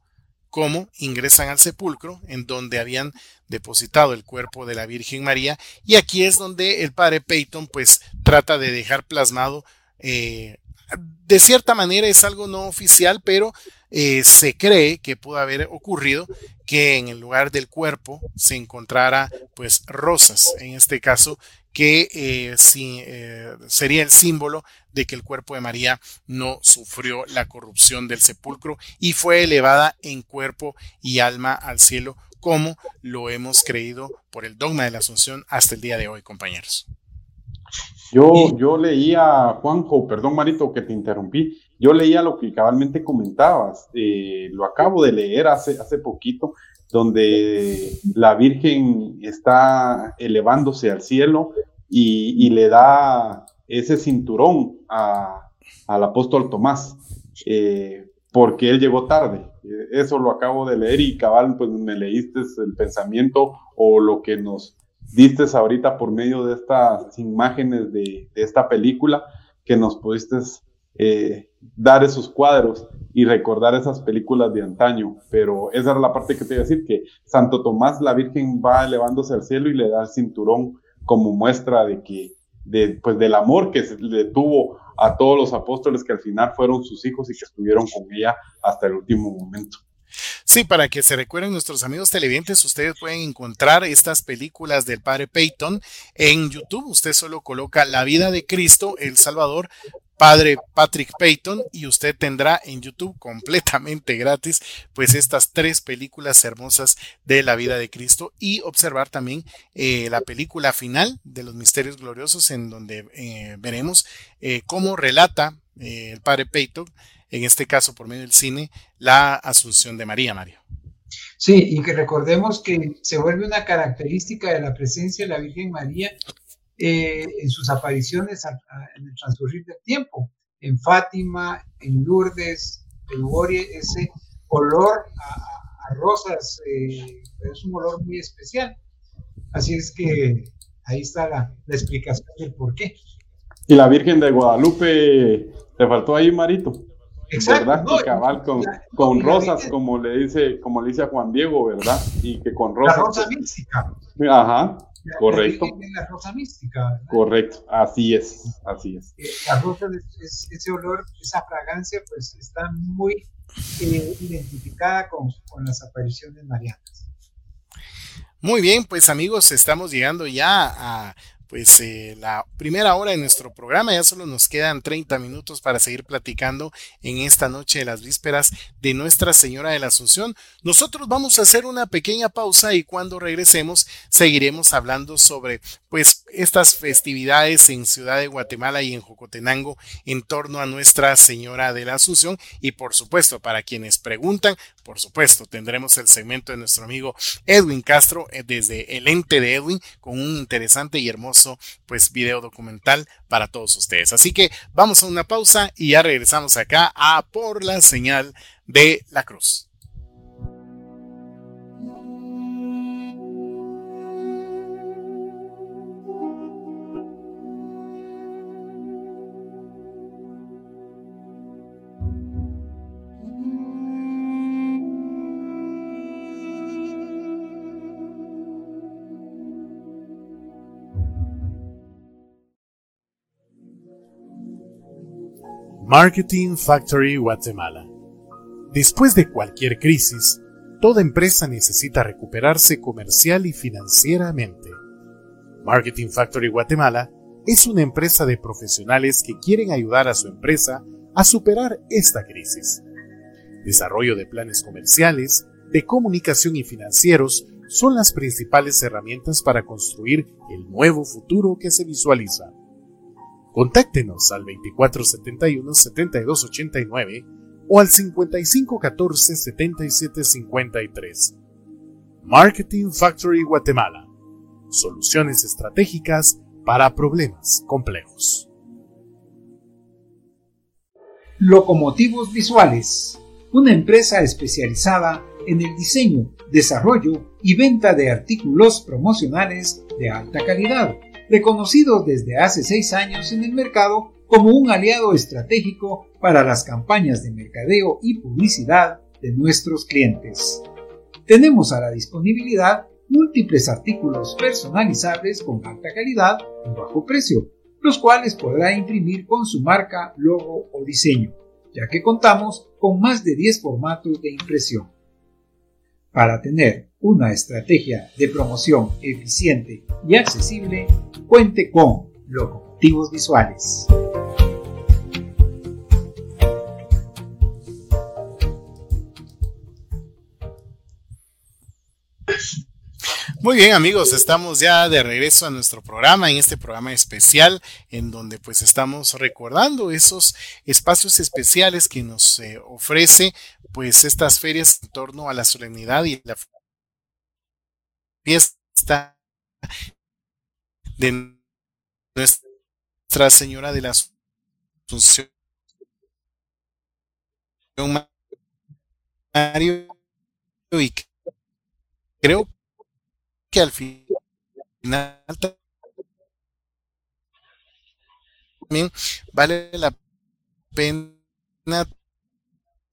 cómo ingresan al sepulcro en donde habían depositado el cuerpo de la Virgen María. Y aquí es donde el padre Peyton pues trata de dejar plasmado, eh, de cierta manera es algo no oficial, pero eh, se cree que pudo haber ocurrido que en el lugar del cuerpo se encontrara pues rosas, en este caso que eh, eh, sería el símbolo de que el cuerpo de María no sufrió la corrupción del sepulcro y fue elevada en cuerpo y alma al cielo como lo hemos creído por el dogma de la Asunción hasta el día de hoy, compañeros. Yo, yo leía, Juanjo, perdón Marito que te interrumpí, yo leía lo que cabalmente comentabas, eh, lo acabo de leer hace, hace poquito, donde la Virgen está elevándose al cielo y, le da ese cinturón al apóstol Tomás, eh, porque él llegó tarde. Eso lo acabo de leer y cabal, pues me leíste el pensamiento o lo que nos diste ahorita por medio de estas imágenes de, esta película, que nos pudiste eh, dar esos cuadros y recordar esas películas de antaño. Pero esa era la parte que te iba a decir, que Santo Tomás, la Virgen va elevándose al cielo y le da el cinturón como muestra de que, de, pues del amor que le tuvo a todos los apóstoles que al final fueron sus hijos y que estuvieron con ella hasta el último momento. Sí, para que se recuerden nuestros amigos televidentes, ustedes pueden encontrar estas películas del padre Peyton en YouTube. Usted solo coloca La vida de Cristo, el Salvador, padre Patrick Peyton y usted tendrá en YouTube completamente gratis pues estas tres películas hermosas de la vida de Cristo y observar también eh, la película final de los misterios gloriosos en donde eh, veremos eh, cómo relata el padre Peyton en este caso por medio del cine, la Asunción de María, Mario. Sí, y que recordemos que se vuelve una característica de la presencia de la Virgen María eh, en sus apariciones en el transcurrir del tiempo. En Fátima, en Lourdes, en Ugorie, ese olor a, rosas eh, es un olor muy especial. Así es que ahí está la, la explicación del por qué. Y la Virgen de Guadalupe, ¿te faltó ahí, Marito? ¿verdad? cabal con, con rosas, como le dice, como le dice a Juan Diego, ¿verdad? Y que con rosas. La rosa mística. Ajá, correcto. La rosa mística, ¿verdad? Correcto, así es, así es. Eh, la rosa, es, ese olor, esa fragancia, pues está muy eh, identificada con, con las apariciones marianas. Muy bien, pues amigos, estamos llegando ya a pues eh, la primera hora de nuestro programa. Ya solo nos quedan 30 minutos para seguir platicando en esta noche de las vísperas de Nuestra Señora de la Asunción. Nosotros vamos a hacer una pequeña pausa y cuando regresemos seguiremos hablando sobre pues estas festividades en Ciudad de Guatemala y en Jocotenango en torno a Nuestra Señora de la Asunción y por supuesto para quienes preguntan, por supuesto tendremos el segmento de nuestro amigo Edwin Castro eh, desde el ente de Edwin con un interesante y hermoso pues video documental para todos ustedes. Así que vamos a una pausa y ya regresamos acá a por la señal de la cruz. Marketing Factory Guatemala. Después de cualquier crisis, toda empresa necesita recuperarse comercial y financieramente. Marketing Factory Guatemala es una empresa de profesionales que quieren ayudar a su empresa a superar esta crisis. Desarrollo de planes comerciales, de comunicación y financieros son las principales herramientas para construir el nuevo futuro que se visualiza. Contáctenos al 2471-7289 o al 5514-7753. Marketing Factory Guatemala. Soluciones estratégicas para problemas complejos. Locomotivos Visuales. Una empresa especializada en el diseño, desarrollo y venta de artículos promocionales de alta calidad reconocido desde hace seis años en el mercado como un aliado estratégico para las campañas de mercadeo y publicidad de nuestros clientes. Tenemos a la disponibilidad múltiples artículos personalizables con alta calidad y bajo precio, los cuales podrá imprimir con su marca, logo o diseño. ya que contamos con más de 10 formatos de impresión. Para tener una estrategia de promoción eficiente y accesible, cuente con locomotivos visuales. Muy bien amigos, estamos ya de regreso a nuestro programa, en este programa especial, en donde pues estamos recordando esos espacios especiales que nos eh, ofrece pues estas ferias en torno a la solemnidad y la fiesta de Nuestra Señora de la Asunción. Mario y creo que al final también vale la pena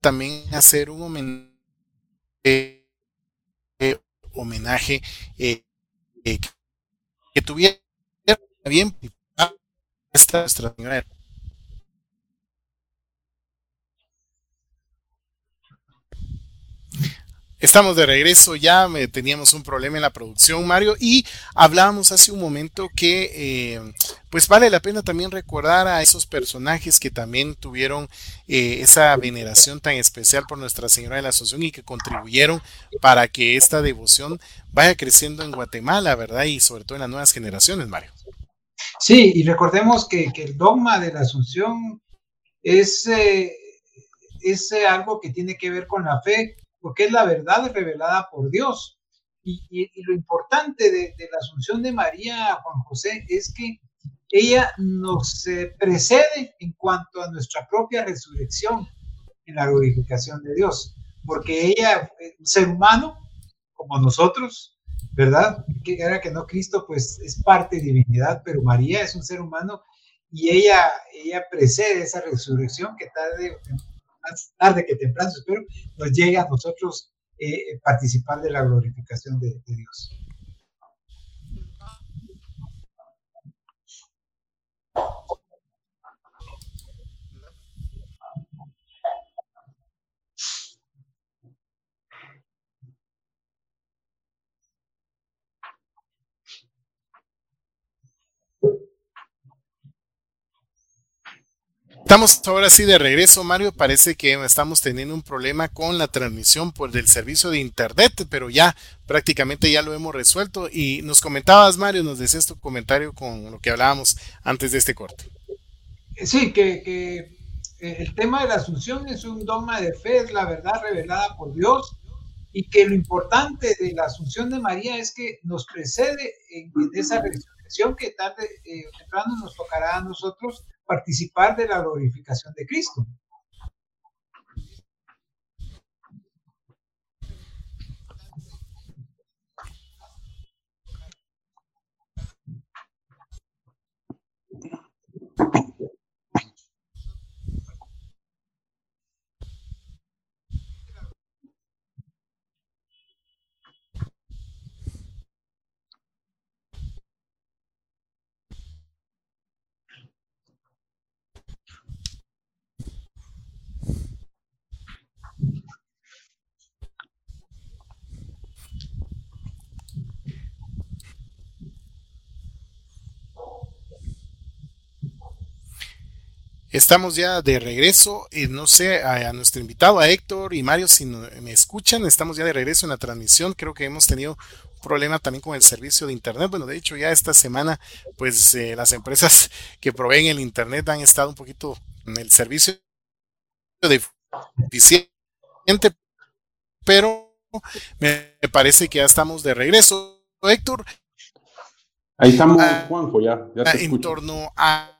también hacer un homenaje, eh, eh, eh, que tuviera bien esta nuestra señora Estamos de regreso ya, teníamos un problema en la producción, Mario, y hablábamos hace un momento que eh, pues vale la pena también recordar a esos personajes que también tuvieron eh, esa veneración tan especial por Nuestra Señora de la Asunción y que contribuyeron para que esta devoción vaya creciendo en Guatemala, ¿verdad? Y sobre todo en las nuevas generaciones, Mario. Sí, y recordemos que, el dogma de la Asunción es, eh, es algo que tiene que ver con la fe porque es la verdad revelada por Dios. Y, lo importante de, la asunción de María a Juan José es que ella nos eh, precede en cuanto a nuestra propia resurrección en la glorificación de Dios, porque ella, un ser humano como nosotros, ¿verdad? Que era que no Cristo, pues es parte de divinidad, pero María es un ser humano y ella, ella precede esa resurrección que tarde más tarde que temprano, espero, nos llegue a nosotros eh, participar de la glorificación de Dios. Estamos ahora sí de regreso, Mario. Parece que estamos teniendo un problema con la transmisión por del servicio de internet, pero ya prácticamente ya lo hemos resuelto. Y nos comentabas, Mario, nos decías tu comentario con lo que hablábamos antes de este corte. Sí, que, eh, el tema de la asunción es un dogma de fe, es la verdad revelada por Dios y que lo importante de la asunción de María es que nos precede en, esa resurrección que tarde eh, temprano nos tocará a nosotros participar de la glorificación de Cristo. Estamos ya de regreso, y no sé, a, nuestro invitado, a Héctor y Mario, si me escuchan, estamos ya de regreso en la transmisión. Creo que hemos tenido un problema también con el servicio de Internet. Bueno, de hecho, ya esta semana, pues eh, las empresas que proveen el Internet han estado un poquito en el servicio deficiente, pero me parece que ya estamos de regreso. Héctor. Ahí estamos, ah, Juanjo, ya. ya en torno a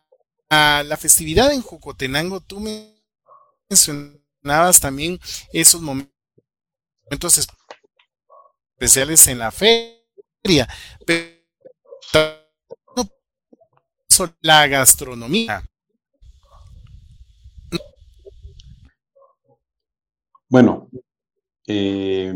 la festividad en Jocotenango, tú mencionabas también esos momentos especiales en la feria, pero la gastronomía. Bueno, eh,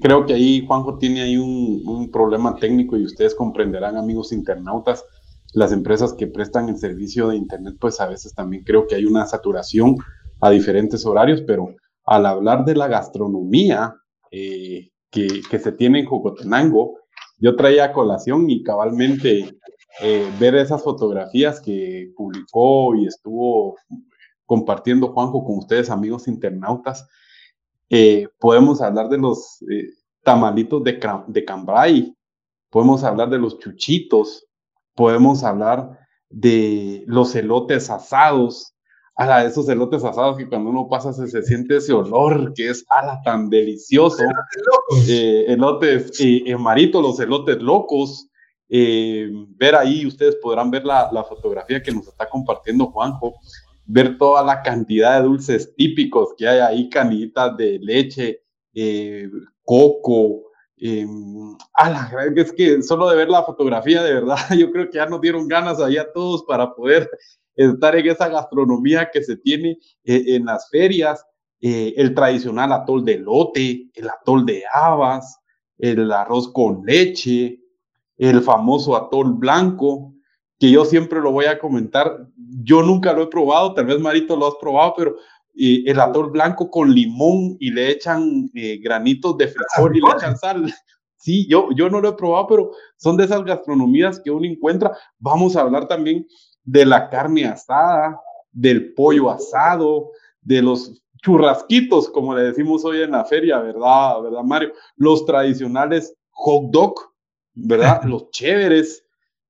creo que ahí Juanjo tiene ahí un, problema técnico y ustedes comprenderán, amigos internautas, las empresas que prestan el servicio de Internet, pues a veces también creo que hay una saturación a diferentes horarios, pero al hablar de la gastronomía eh, que, se tiene en Jocotenango, yo traía a colación y cabalmente eh, ver esas fotografías que publicó y estuvo compartiendo Juanjo con ustedes, amigos internautas, eh, podemos hablar de los tamalitos de, de cambray, podemos hablar de los chuchitos, podemos hablar de los elotes asados, a esos elotes asados que cuando uno pasa se, siente ese olor que es ala tan delicioso. Eh, elotes, eh, marito, los elotes locos. Eh, ver ahí, ustedes podrán ver la, la, fotografía que nos está compartiendo Juanjo, ver toda la cantidad de dulces típicos que hay ahí, canitas de leche, eh, coco, eh, es que solo de ver la fotografía, de verdad, yo creo que ya nos dieron ganas ahí a todos para poder estar en esa gastronomía que se tiene eh, en las ferias, eh, el tradicional atol de lote, el atol de habas, el arroz con leche, el famoso atol blanco, que yo siempre lo voy a comentar. Yo nunca lo he probado, tal vez Marito lo has probado, pero el atol blanco con limón y le echan eh, granitos de frijol y le echan sal. Sí, yo, yo no lo he probado, pero son de esas gastronomías que uno encuentra. Vamos a hablar también de la carne asada, del pollo asado, de los churrasquitos, como le decimos hoy en la feria, ¿verdad? ¿Verdad, Mario? Los tradicionales hot dog, ¿verdad? los chéveres,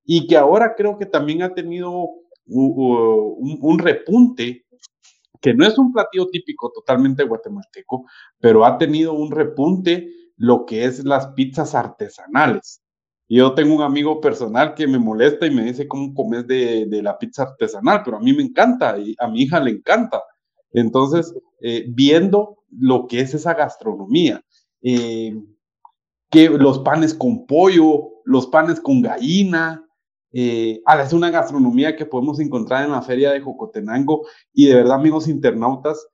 y que ahora creo que también ha tenido un repunte que no es un platillo típico totalmente guatemalteco, pero ha tenido un repunte lo que es las pizzas artesanales. Yo tengo un amigo personal que me molesta y me dice cómo comes de, la pizza artesanal, pero a mí me encanta y a mi hija le encanta. Entonces, eh, viendo lo que es esa gastronomía, eh, que los panes con pollo, los panes con gallina, eh, es una gastronomía que podemos encontrar en la feria de Jocotenango y de verdad, amigos internautas,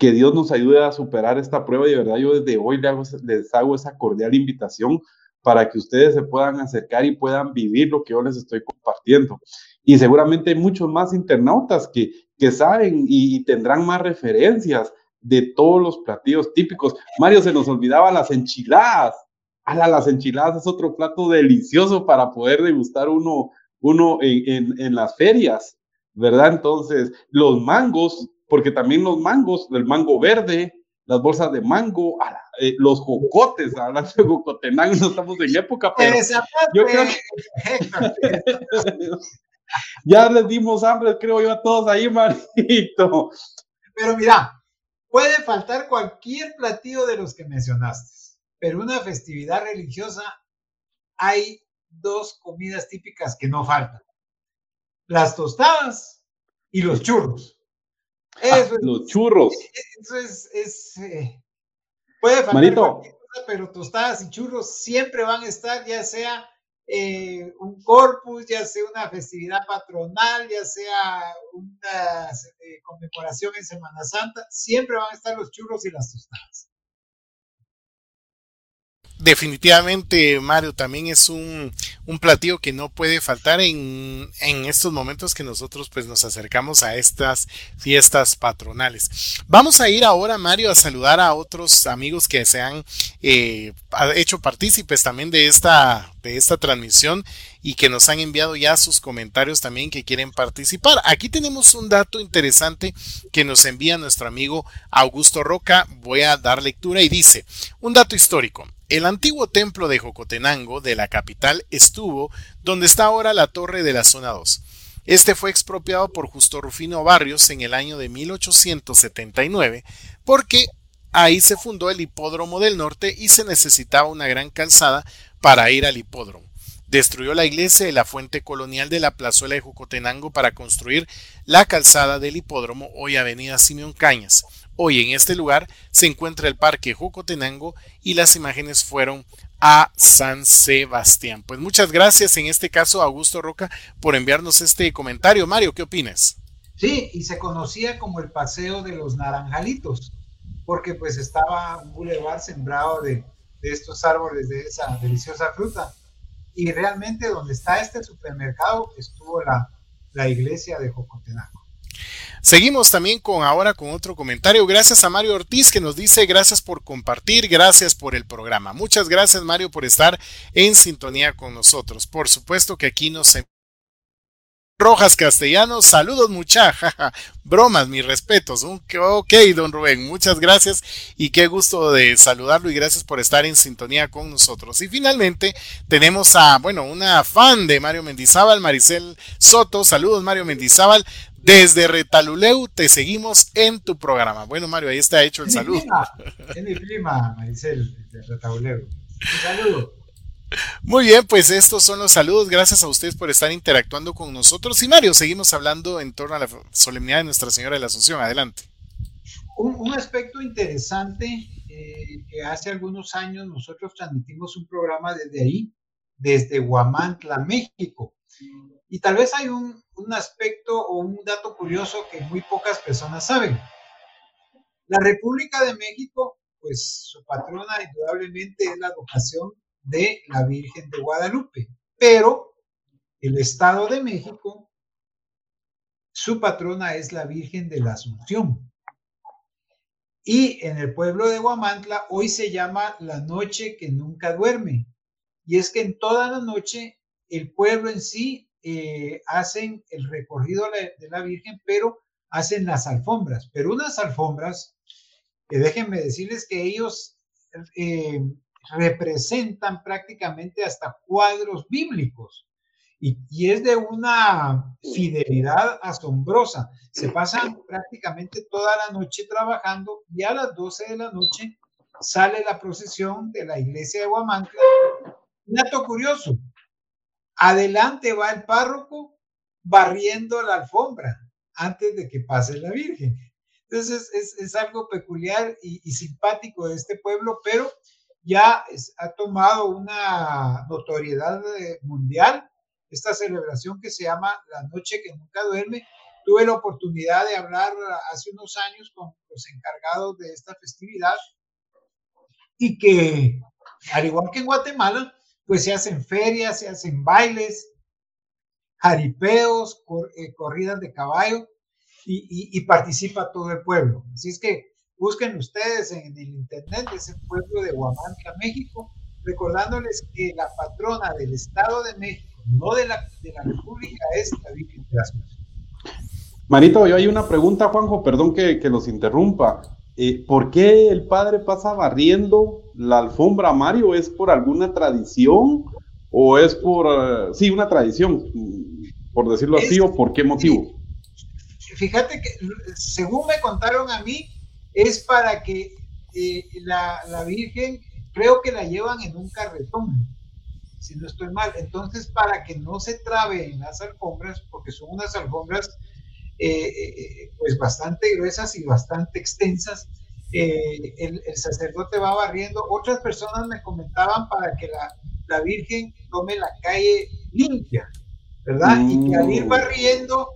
que Dios nos ayude a superar esta prueba y de verdad yo desde hoy les hago, esa cordial invitación para que ustedes se puedan acercar y puedan vivir lo que yo les estoy compartiendo. Y seguramente hay muchos más internautas que, que saben y, tendrán más referencias de todos los platillos típicos. Mario, se nos olvidaba las enchiladas. Ala, las enchiladas es otro plato delicioso para poder degustar uno uno en, en, las ferias, ¿verdad? Entonces, los mangos, porque también los mangos, el mango verde, las bolsas de mango, eh, los jocotes, hablando de jocotenango, no estamos en época, pero yo creo que... ya les dimos hambre, creo yo, a todos ahí, Marito. Pero mira, puede faltar cualquier platillo de los que mencionaste, pero una festividad religiosa hay dos comidas típicas que no faltan. Las tostadas y los churros. Ah, los churros. Eso es, eh, puede faltar cosa, pero tostadas y churros siempre van a estar, ya sea eh, un corpus, ya sea una festividad patronal, ya sea una eh, conmemoración en Semana Santa, siempre van a estar los churros y las tostadas definitivamente Mario también es un, platillo que no puede faltar en, en, estos momentos que nosotros pues nos acercamos a estas fiestas patronales. Vamos a ir ahora Mario a saludar a otros amigos que se han eh, hecho partícipes también de esta, de esta transmisión y que nos han enviado ya sus comentarios también que quieren participar. Aquí tenemos un dato interesante que nos envía nuestro amigo Augusto Roca. Voy a dar lectura y dice, un dato histórico. El antiguo templo de Jocotenango, de la capital, estuvo donde está ahora la torre de la zona 2. Este fue expropiado por Justo Rufino Barrios en el año de 1879 porque ahí se fundó el hipódromo del norte y se necesitaba una gran calzada para ir al hipódromo. Destruyó la iglesia y la fuente colonial de la plazuela de Jocotenango para construir la calzada del hipódromo, hoy avenida Simeón Cañas. Hoy en este lugar se encuentra el Parque Jocotenango y las imágenes fueron a San Sebastián. Pues muchas gracias en este caso a Augusto Roca por enviarnos este comentario. Mario, ¿qué opinas? Sí, y se conocía como el Paseo de los Naranjalitos, porque pues estaba un bulevar sembrado de, estos árboles de esa deliciosa fruta. y realmente donde está este supermercado estuvo la, la iglesia de Jocotenaco. Seguimos también con ahora con otro comentario. Gracias a Mario Ortiz que nos dice gracias por compartir, gracias por el programa. Muchas gracias Mario por estar en sintonía con nosotros. Por supuesto que aquí nos Rojas Castellanos, saludos muchacha, bromas, mis respetos. Ok, don Rubén, muchas gracias y qué gusto de saludarlo y gracias por estar en sintonía con nosotros. Y finalmente tenemos a, bueno, una fan de Mario Mendizábal, Maricel Soto, saludos Mario Mendizábal, desde Retaluleu te seguimos en tu programa. Bueno Mario, ahí está hecho el saludo. Es mi prima, Maricel, de Retaluleu. Un saludo. Muy bien, pues estos son los saludos. Gracias a ustedes por estar interactuando con nosotros. Y Mario, seguimos hablando en torno a la solemnidad de Nuestra Señora de la Asunción. Adelante. Un, aspecto interesante eh, que hace algunos años nosotros transmitimos un programa desde ahí, desde Huamantla, México. Y tal vez hay un, un aspecto o un dato curioso que muy pocas personas saben. La República de México, pues su patrona indudablemente es la advocación de la Virgen de Guadalupe. Pero el Estado de México, su patrona es la Virgen de la Asunción. Y en el pueblo de Guamantla hoy se llama la noche que nunca duerme. Y es que en toda la noche el pueblo en sí eh, hacen el recorrido de la Virgen, pero hacen las alfombras. Pero unas alfombras, que déjenme decirles que ellos eh, representan prácticamente hasta cuadros bíblicos. Y, es de una fidelidad asombrosa. Se pasan prácticamente toda la noche trabajando y a las 12 de la noche sale la procesión de la iglesia de Huamantla. Un dato curioso, adelante va el párroco barriendo la alfombra antes de que pase la Virgen. Entonces es, algo peculiar y, simpático de este pueblo, pero ya ha tomado una notoriedad eh, mundial esta celebración que se llama La Noche que Nunca Duerme. Tuve la oportunidad de hablar hace unos años con los encargados de esta festividad y que, al igual que en Guatemala, pues se hacen ferias, se hacen bailes, jaripeos, eh, corridas de caballo y, participa todo el pueblo. Así es que Busquen ustedes en el internet ese pueblo de Huamantla, México, recordándoles que la patrona del Estado de México, no de la, República, es la Virgen de las Marito, yo hay una pregunta, Juanjo, perdón que los interrumpa. Eh, ¿Por qué el padre pasa barriendo la alfombra, Mario? ¿Es por alguna tradición o es por, uh, sí, una tradición, por decirlo así, o por qué motivo? Fíjate que, según me contaron a mí, es para que eh, la, la, Virgen, creo que la llevan en un carretón, si no estoy mal. Entonces, para que no se trabe en las alfombras, porque son unas alfombras eh, eh, pues bastante gruesas y bastante extensas, el, el, sacerdote va barriendo. Otras personas me comentaban para que la, la Virgen tome la calle limpia, ¿verdad? Y que al ir mm. barriendo,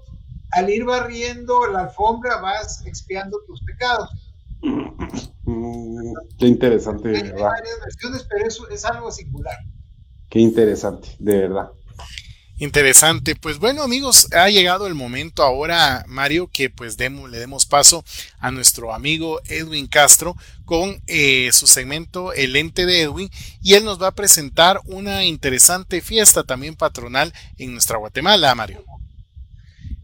al ir barriendo la alfombra vas expiando tus pecados. Mm, qué interesante, de verdad. Hay varias versiones, pero eso es algo singular. Qué interesante, de verdad. Interesante. Pues bueno, amigos, ha llegado el momento ahora, Mario, que pues le demos paso a nuestro amigo Edwin Castro con eh, su segmento El ente de Edwin y él nos va a presentar una interesante fiesta también patronal en nuestra Guatemala, Mario.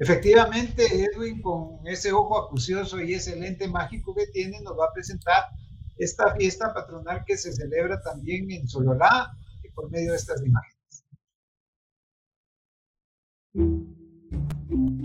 Efectivamente, Edwin, con ese ojo acucioso y ese lente mágico que tiene, nos va a presentar esta fiesta patronal que se celebra también en Sololá por medio de estas imágenes. Thank you.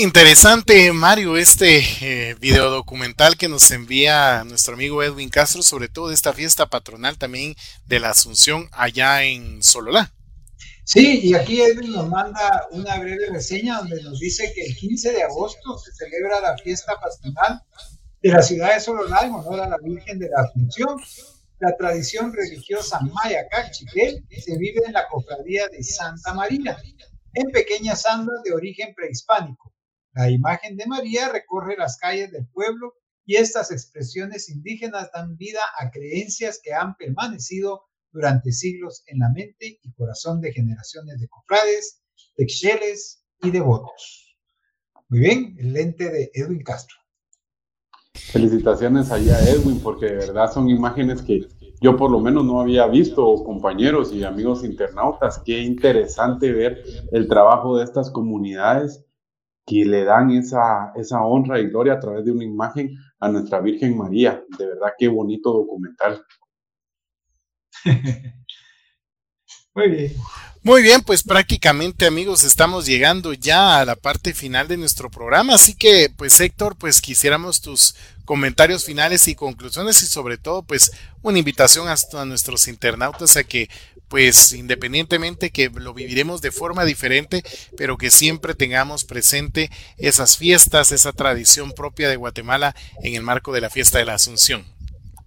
Interesante, Mario, este eh, video documental que nos envía nuestro amigo Edwin Castro, sobre todo de esta fiesta patronal también de la Asunción allá en Sololá. Sí, y aquí Edwin nos manda una breve reseña donde nos dice que el 15 de agosto se celebra la fiesta patronal de la ciudad de Sololá en honor a la Virgen de la Asunción. La tradición religiosa maya cachiquel se vive en la cofradía de Santa María, en pequeñas andas de origen prehispánico la imagen de María recorre las calles del pueblo y estas expresiones indígenas dan vida a creencias que han permanecido durante siglos en la mente y corazón de generaciones de cofrades, texeles y devotos. Muy bien, el lente de Edwin Castro. Felicitaciones allá a Edwin, porque de verdad son imágenes que yo por lo menos no había visto, compañeros y amigos internautas. Qué interesante ver el trabajo de estas comunidades que le dan esa, esa honra y gloria a través de una imagen a nuestra Virgen María. De verdad, qué bonito documental. Muy bien. Muy bien, pues prácticamente amigos estamos llegando ya a la parte final de nuestro programa, así que pues Héctor, pues quisiéramos tus comentarios finales y conclusiones y sobre todo pues una invitación a nuestros internautas a que pues independientemente que lo viviremos de forma diferente, pero que siempre tengamos presente esas fiestas, esa tradición propia de Guatemala en el marco de la fiesta de la Asunción.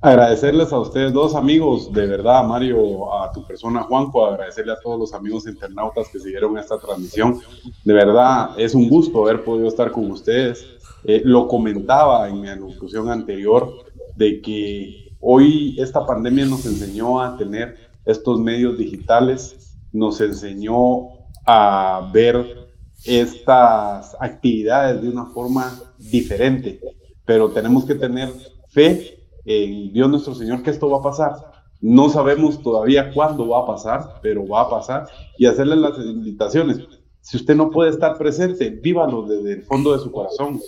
Agradecerles a ustedes dos amigos, de verdad, Mario, a tu persona, Juanjo, agradecerle a todos los amigos internautas que siguieron esta transmisión. De verdad, es un gusto haber podido estar con ustedes. Eh, lo comentaba en mi anunciación anterior de que hoy esta pandemia nos enseñó a tener estos medios digitales, nos enseñó a ver estas actividades de una forma diferente, pero tenemos que tener fe en Dios nuestro Señor que esto va a pasar. No sabemos todavía cuándo va a pasar, pero va a pasar y hacerle las invitaciones. Si usted no puede estar presente, vívalo desde el fondo de su corazón.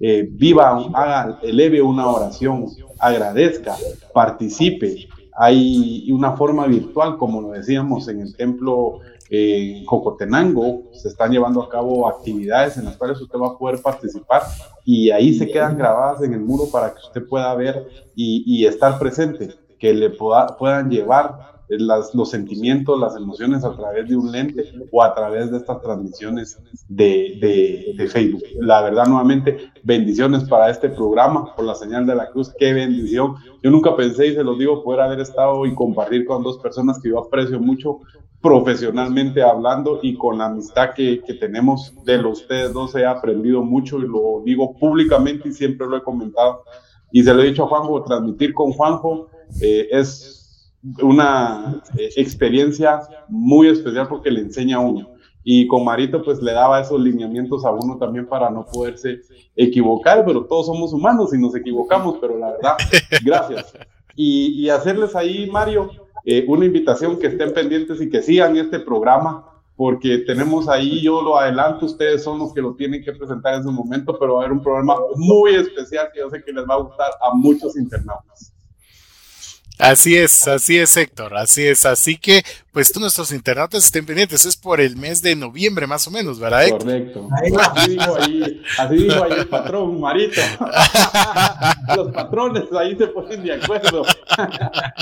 Eh, viva, haga, eleve una oración, agradezca, participe. Hay una forma virtual, como lo decíamos en el templo en Jocotenango, se están llevando a cabo actividades en las cuales usted va a poder participar y ahí se quedan grabadas en el muro para que usted pueda ver y, estar presente, que le puedan llevar los sentimientos, las emociones a través de un lente o a través de estas transmisiones de, de, Facebook. La verdad, nuevamente, bendiciones para este programa por la señal de la cruz. Qué bendición. Yo nunca pensé, y se los digo, poder haber estado y compartir con dos personas que yo aprecio mucho profesionalmente hablando y con la amistad que, que tenemos de los ustedes dos he aprendido mucho y lo digo públicamente y siempre lo he comentado y se lo he dicho a Juanjo, transmitir con Juanjo eh, es una eh, experiencia muy especial porque le enseña a uno. Y con Marito pues le daba esos lineamientos a uno también para no poderse equivocar, pero todos somos humanos y nos equivocamos, pero la verdad, gracias. Y, hacerles ahí, Mario, eh, una invitación que estén pendientes y que sigan este programa, porque tenemos ahí, yo lo adelanto, ustedes son los que lo tienen que presentar en su momento, pero va a haber un programa muy especial que yo sé que les va a gustar a muchos internautas. Así es, así es, Héctor, así es. Así que, pues tú, nuestros internautas estén pendientes. Es por el mes de noviembre, más o menos, ¿verdad, Héctor? Correcto. Así dijo ahí, así dijo ahí el patrón, Marito. Los patrones ahí se ponen de acuerdo.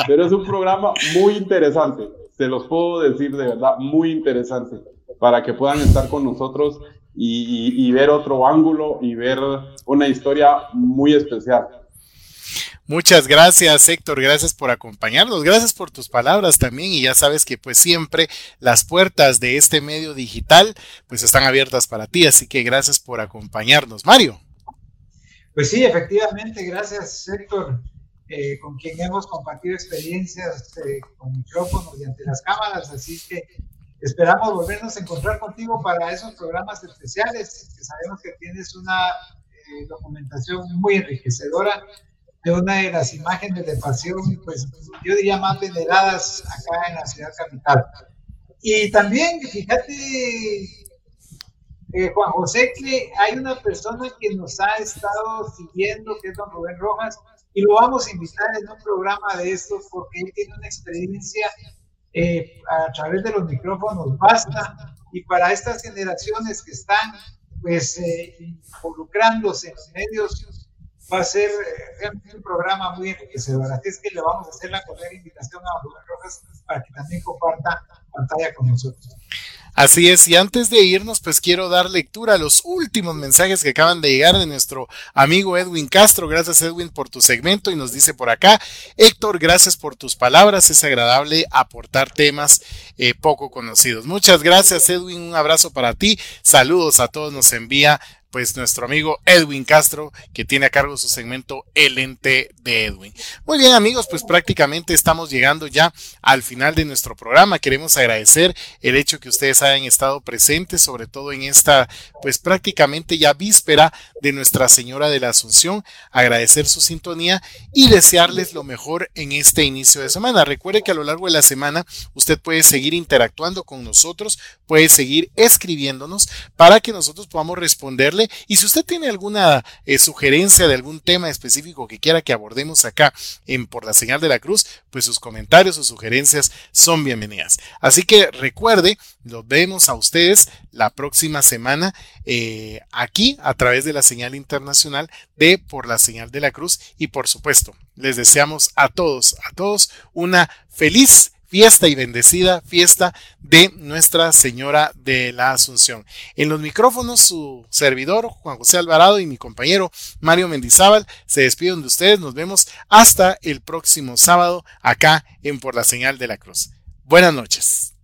Pero es un programa muy interesante. Se los puedo decir de verdad, muy interesante. Para que puedan estar con nosotros y ver otro ángulo y ver una historia muy especial. Muchas gracias, Héctor. Gracias por acompañarnos. Gracias por tus palabras también. Y ya sabes que pues siempre las puertas de este medio digital pues están abiertas para ti. Así que gracias por acompañarnos. Mario. Pues sí, efectivamente, gracias Héctor, eh, con quien hemos compartido experiencias eh, con micrófonos y ante las cámaras, así que esperamos volvernos a encontrar contigo para esos programas especiales, que sabemos que tienes una eh, documentación muy enriquecedora de una de las imágenes de pasión, pues yo diría más veneradas acá en la ciudad capital. Y también, fíjate, eh, Juan José, que hay una persona que nos ha estado siguiendo, que es don Rubén Rojas, y lo vamos a invitar en un programa de estos porque él tiene una experiencia eh, a través de los micrófonos basta y para estas generaciones que están pues eh, involucrándose en los medios va a ser realmente un programa muy enriquecedor. Así es que le vamos a hacer la cordial invitación a Rubén Rojas para que también comparta pantalla con nosotros. Así es, y antes de irnos, pues quiero dar lectura a los últimos mensajes que acaban de llegar de nuestro amigo Edwin Castro. Gracias Edwin por tu segmento y nos dice por acá, Héctor, gracias por tus palabras, es agradable aportar temas eh, poco conocidos. Muchas gracias Edwin, un abrazo para ti, saludos a todos, nos envía pues nuestro amigo Edwin Castro, que tiene a cargo su segmento El ente de Edwin. Muy bien amigos, pues prácticamente estamos llegando ya al final de nuestro programa. Queremos agradecer el hecho que ustedes hayan estado presentes, sobre todo en esta, pues prácticamente ya víspera de Nuestra Señora de la Asunción, agradecer su sintonía y desearles lo mejor en este inicio de semana. Recuerde que a lo largo de la semana usted puede seguir interactuando con nosotros, puede seguir escribiéndonos para que nosotros podamos responderle y si usted tiene alguna eh, sugerencia de algún tema específico que quiera que abordemos acá en Por la Señal de la Cruz, pues sus comentarios o sugerencias son bienvenidas. Que recuerde, nos vemos a ustedes la próxima semana eh, aquí a través de la señal internacional de Por la Señal de la Cruz y por supuesto, les deseamos a todos, a todos una feliz fiesta y bendecida fiesta de Nuestra Señora de la Asunción. En los micrófonos, su servidor, Juan José Alvarado, y mi compañero Mario Mendizábal se despiden de ustedes. Nos vemos hasta el próximo sábado acá en Por la Señal de la Cruz. Buenas noches.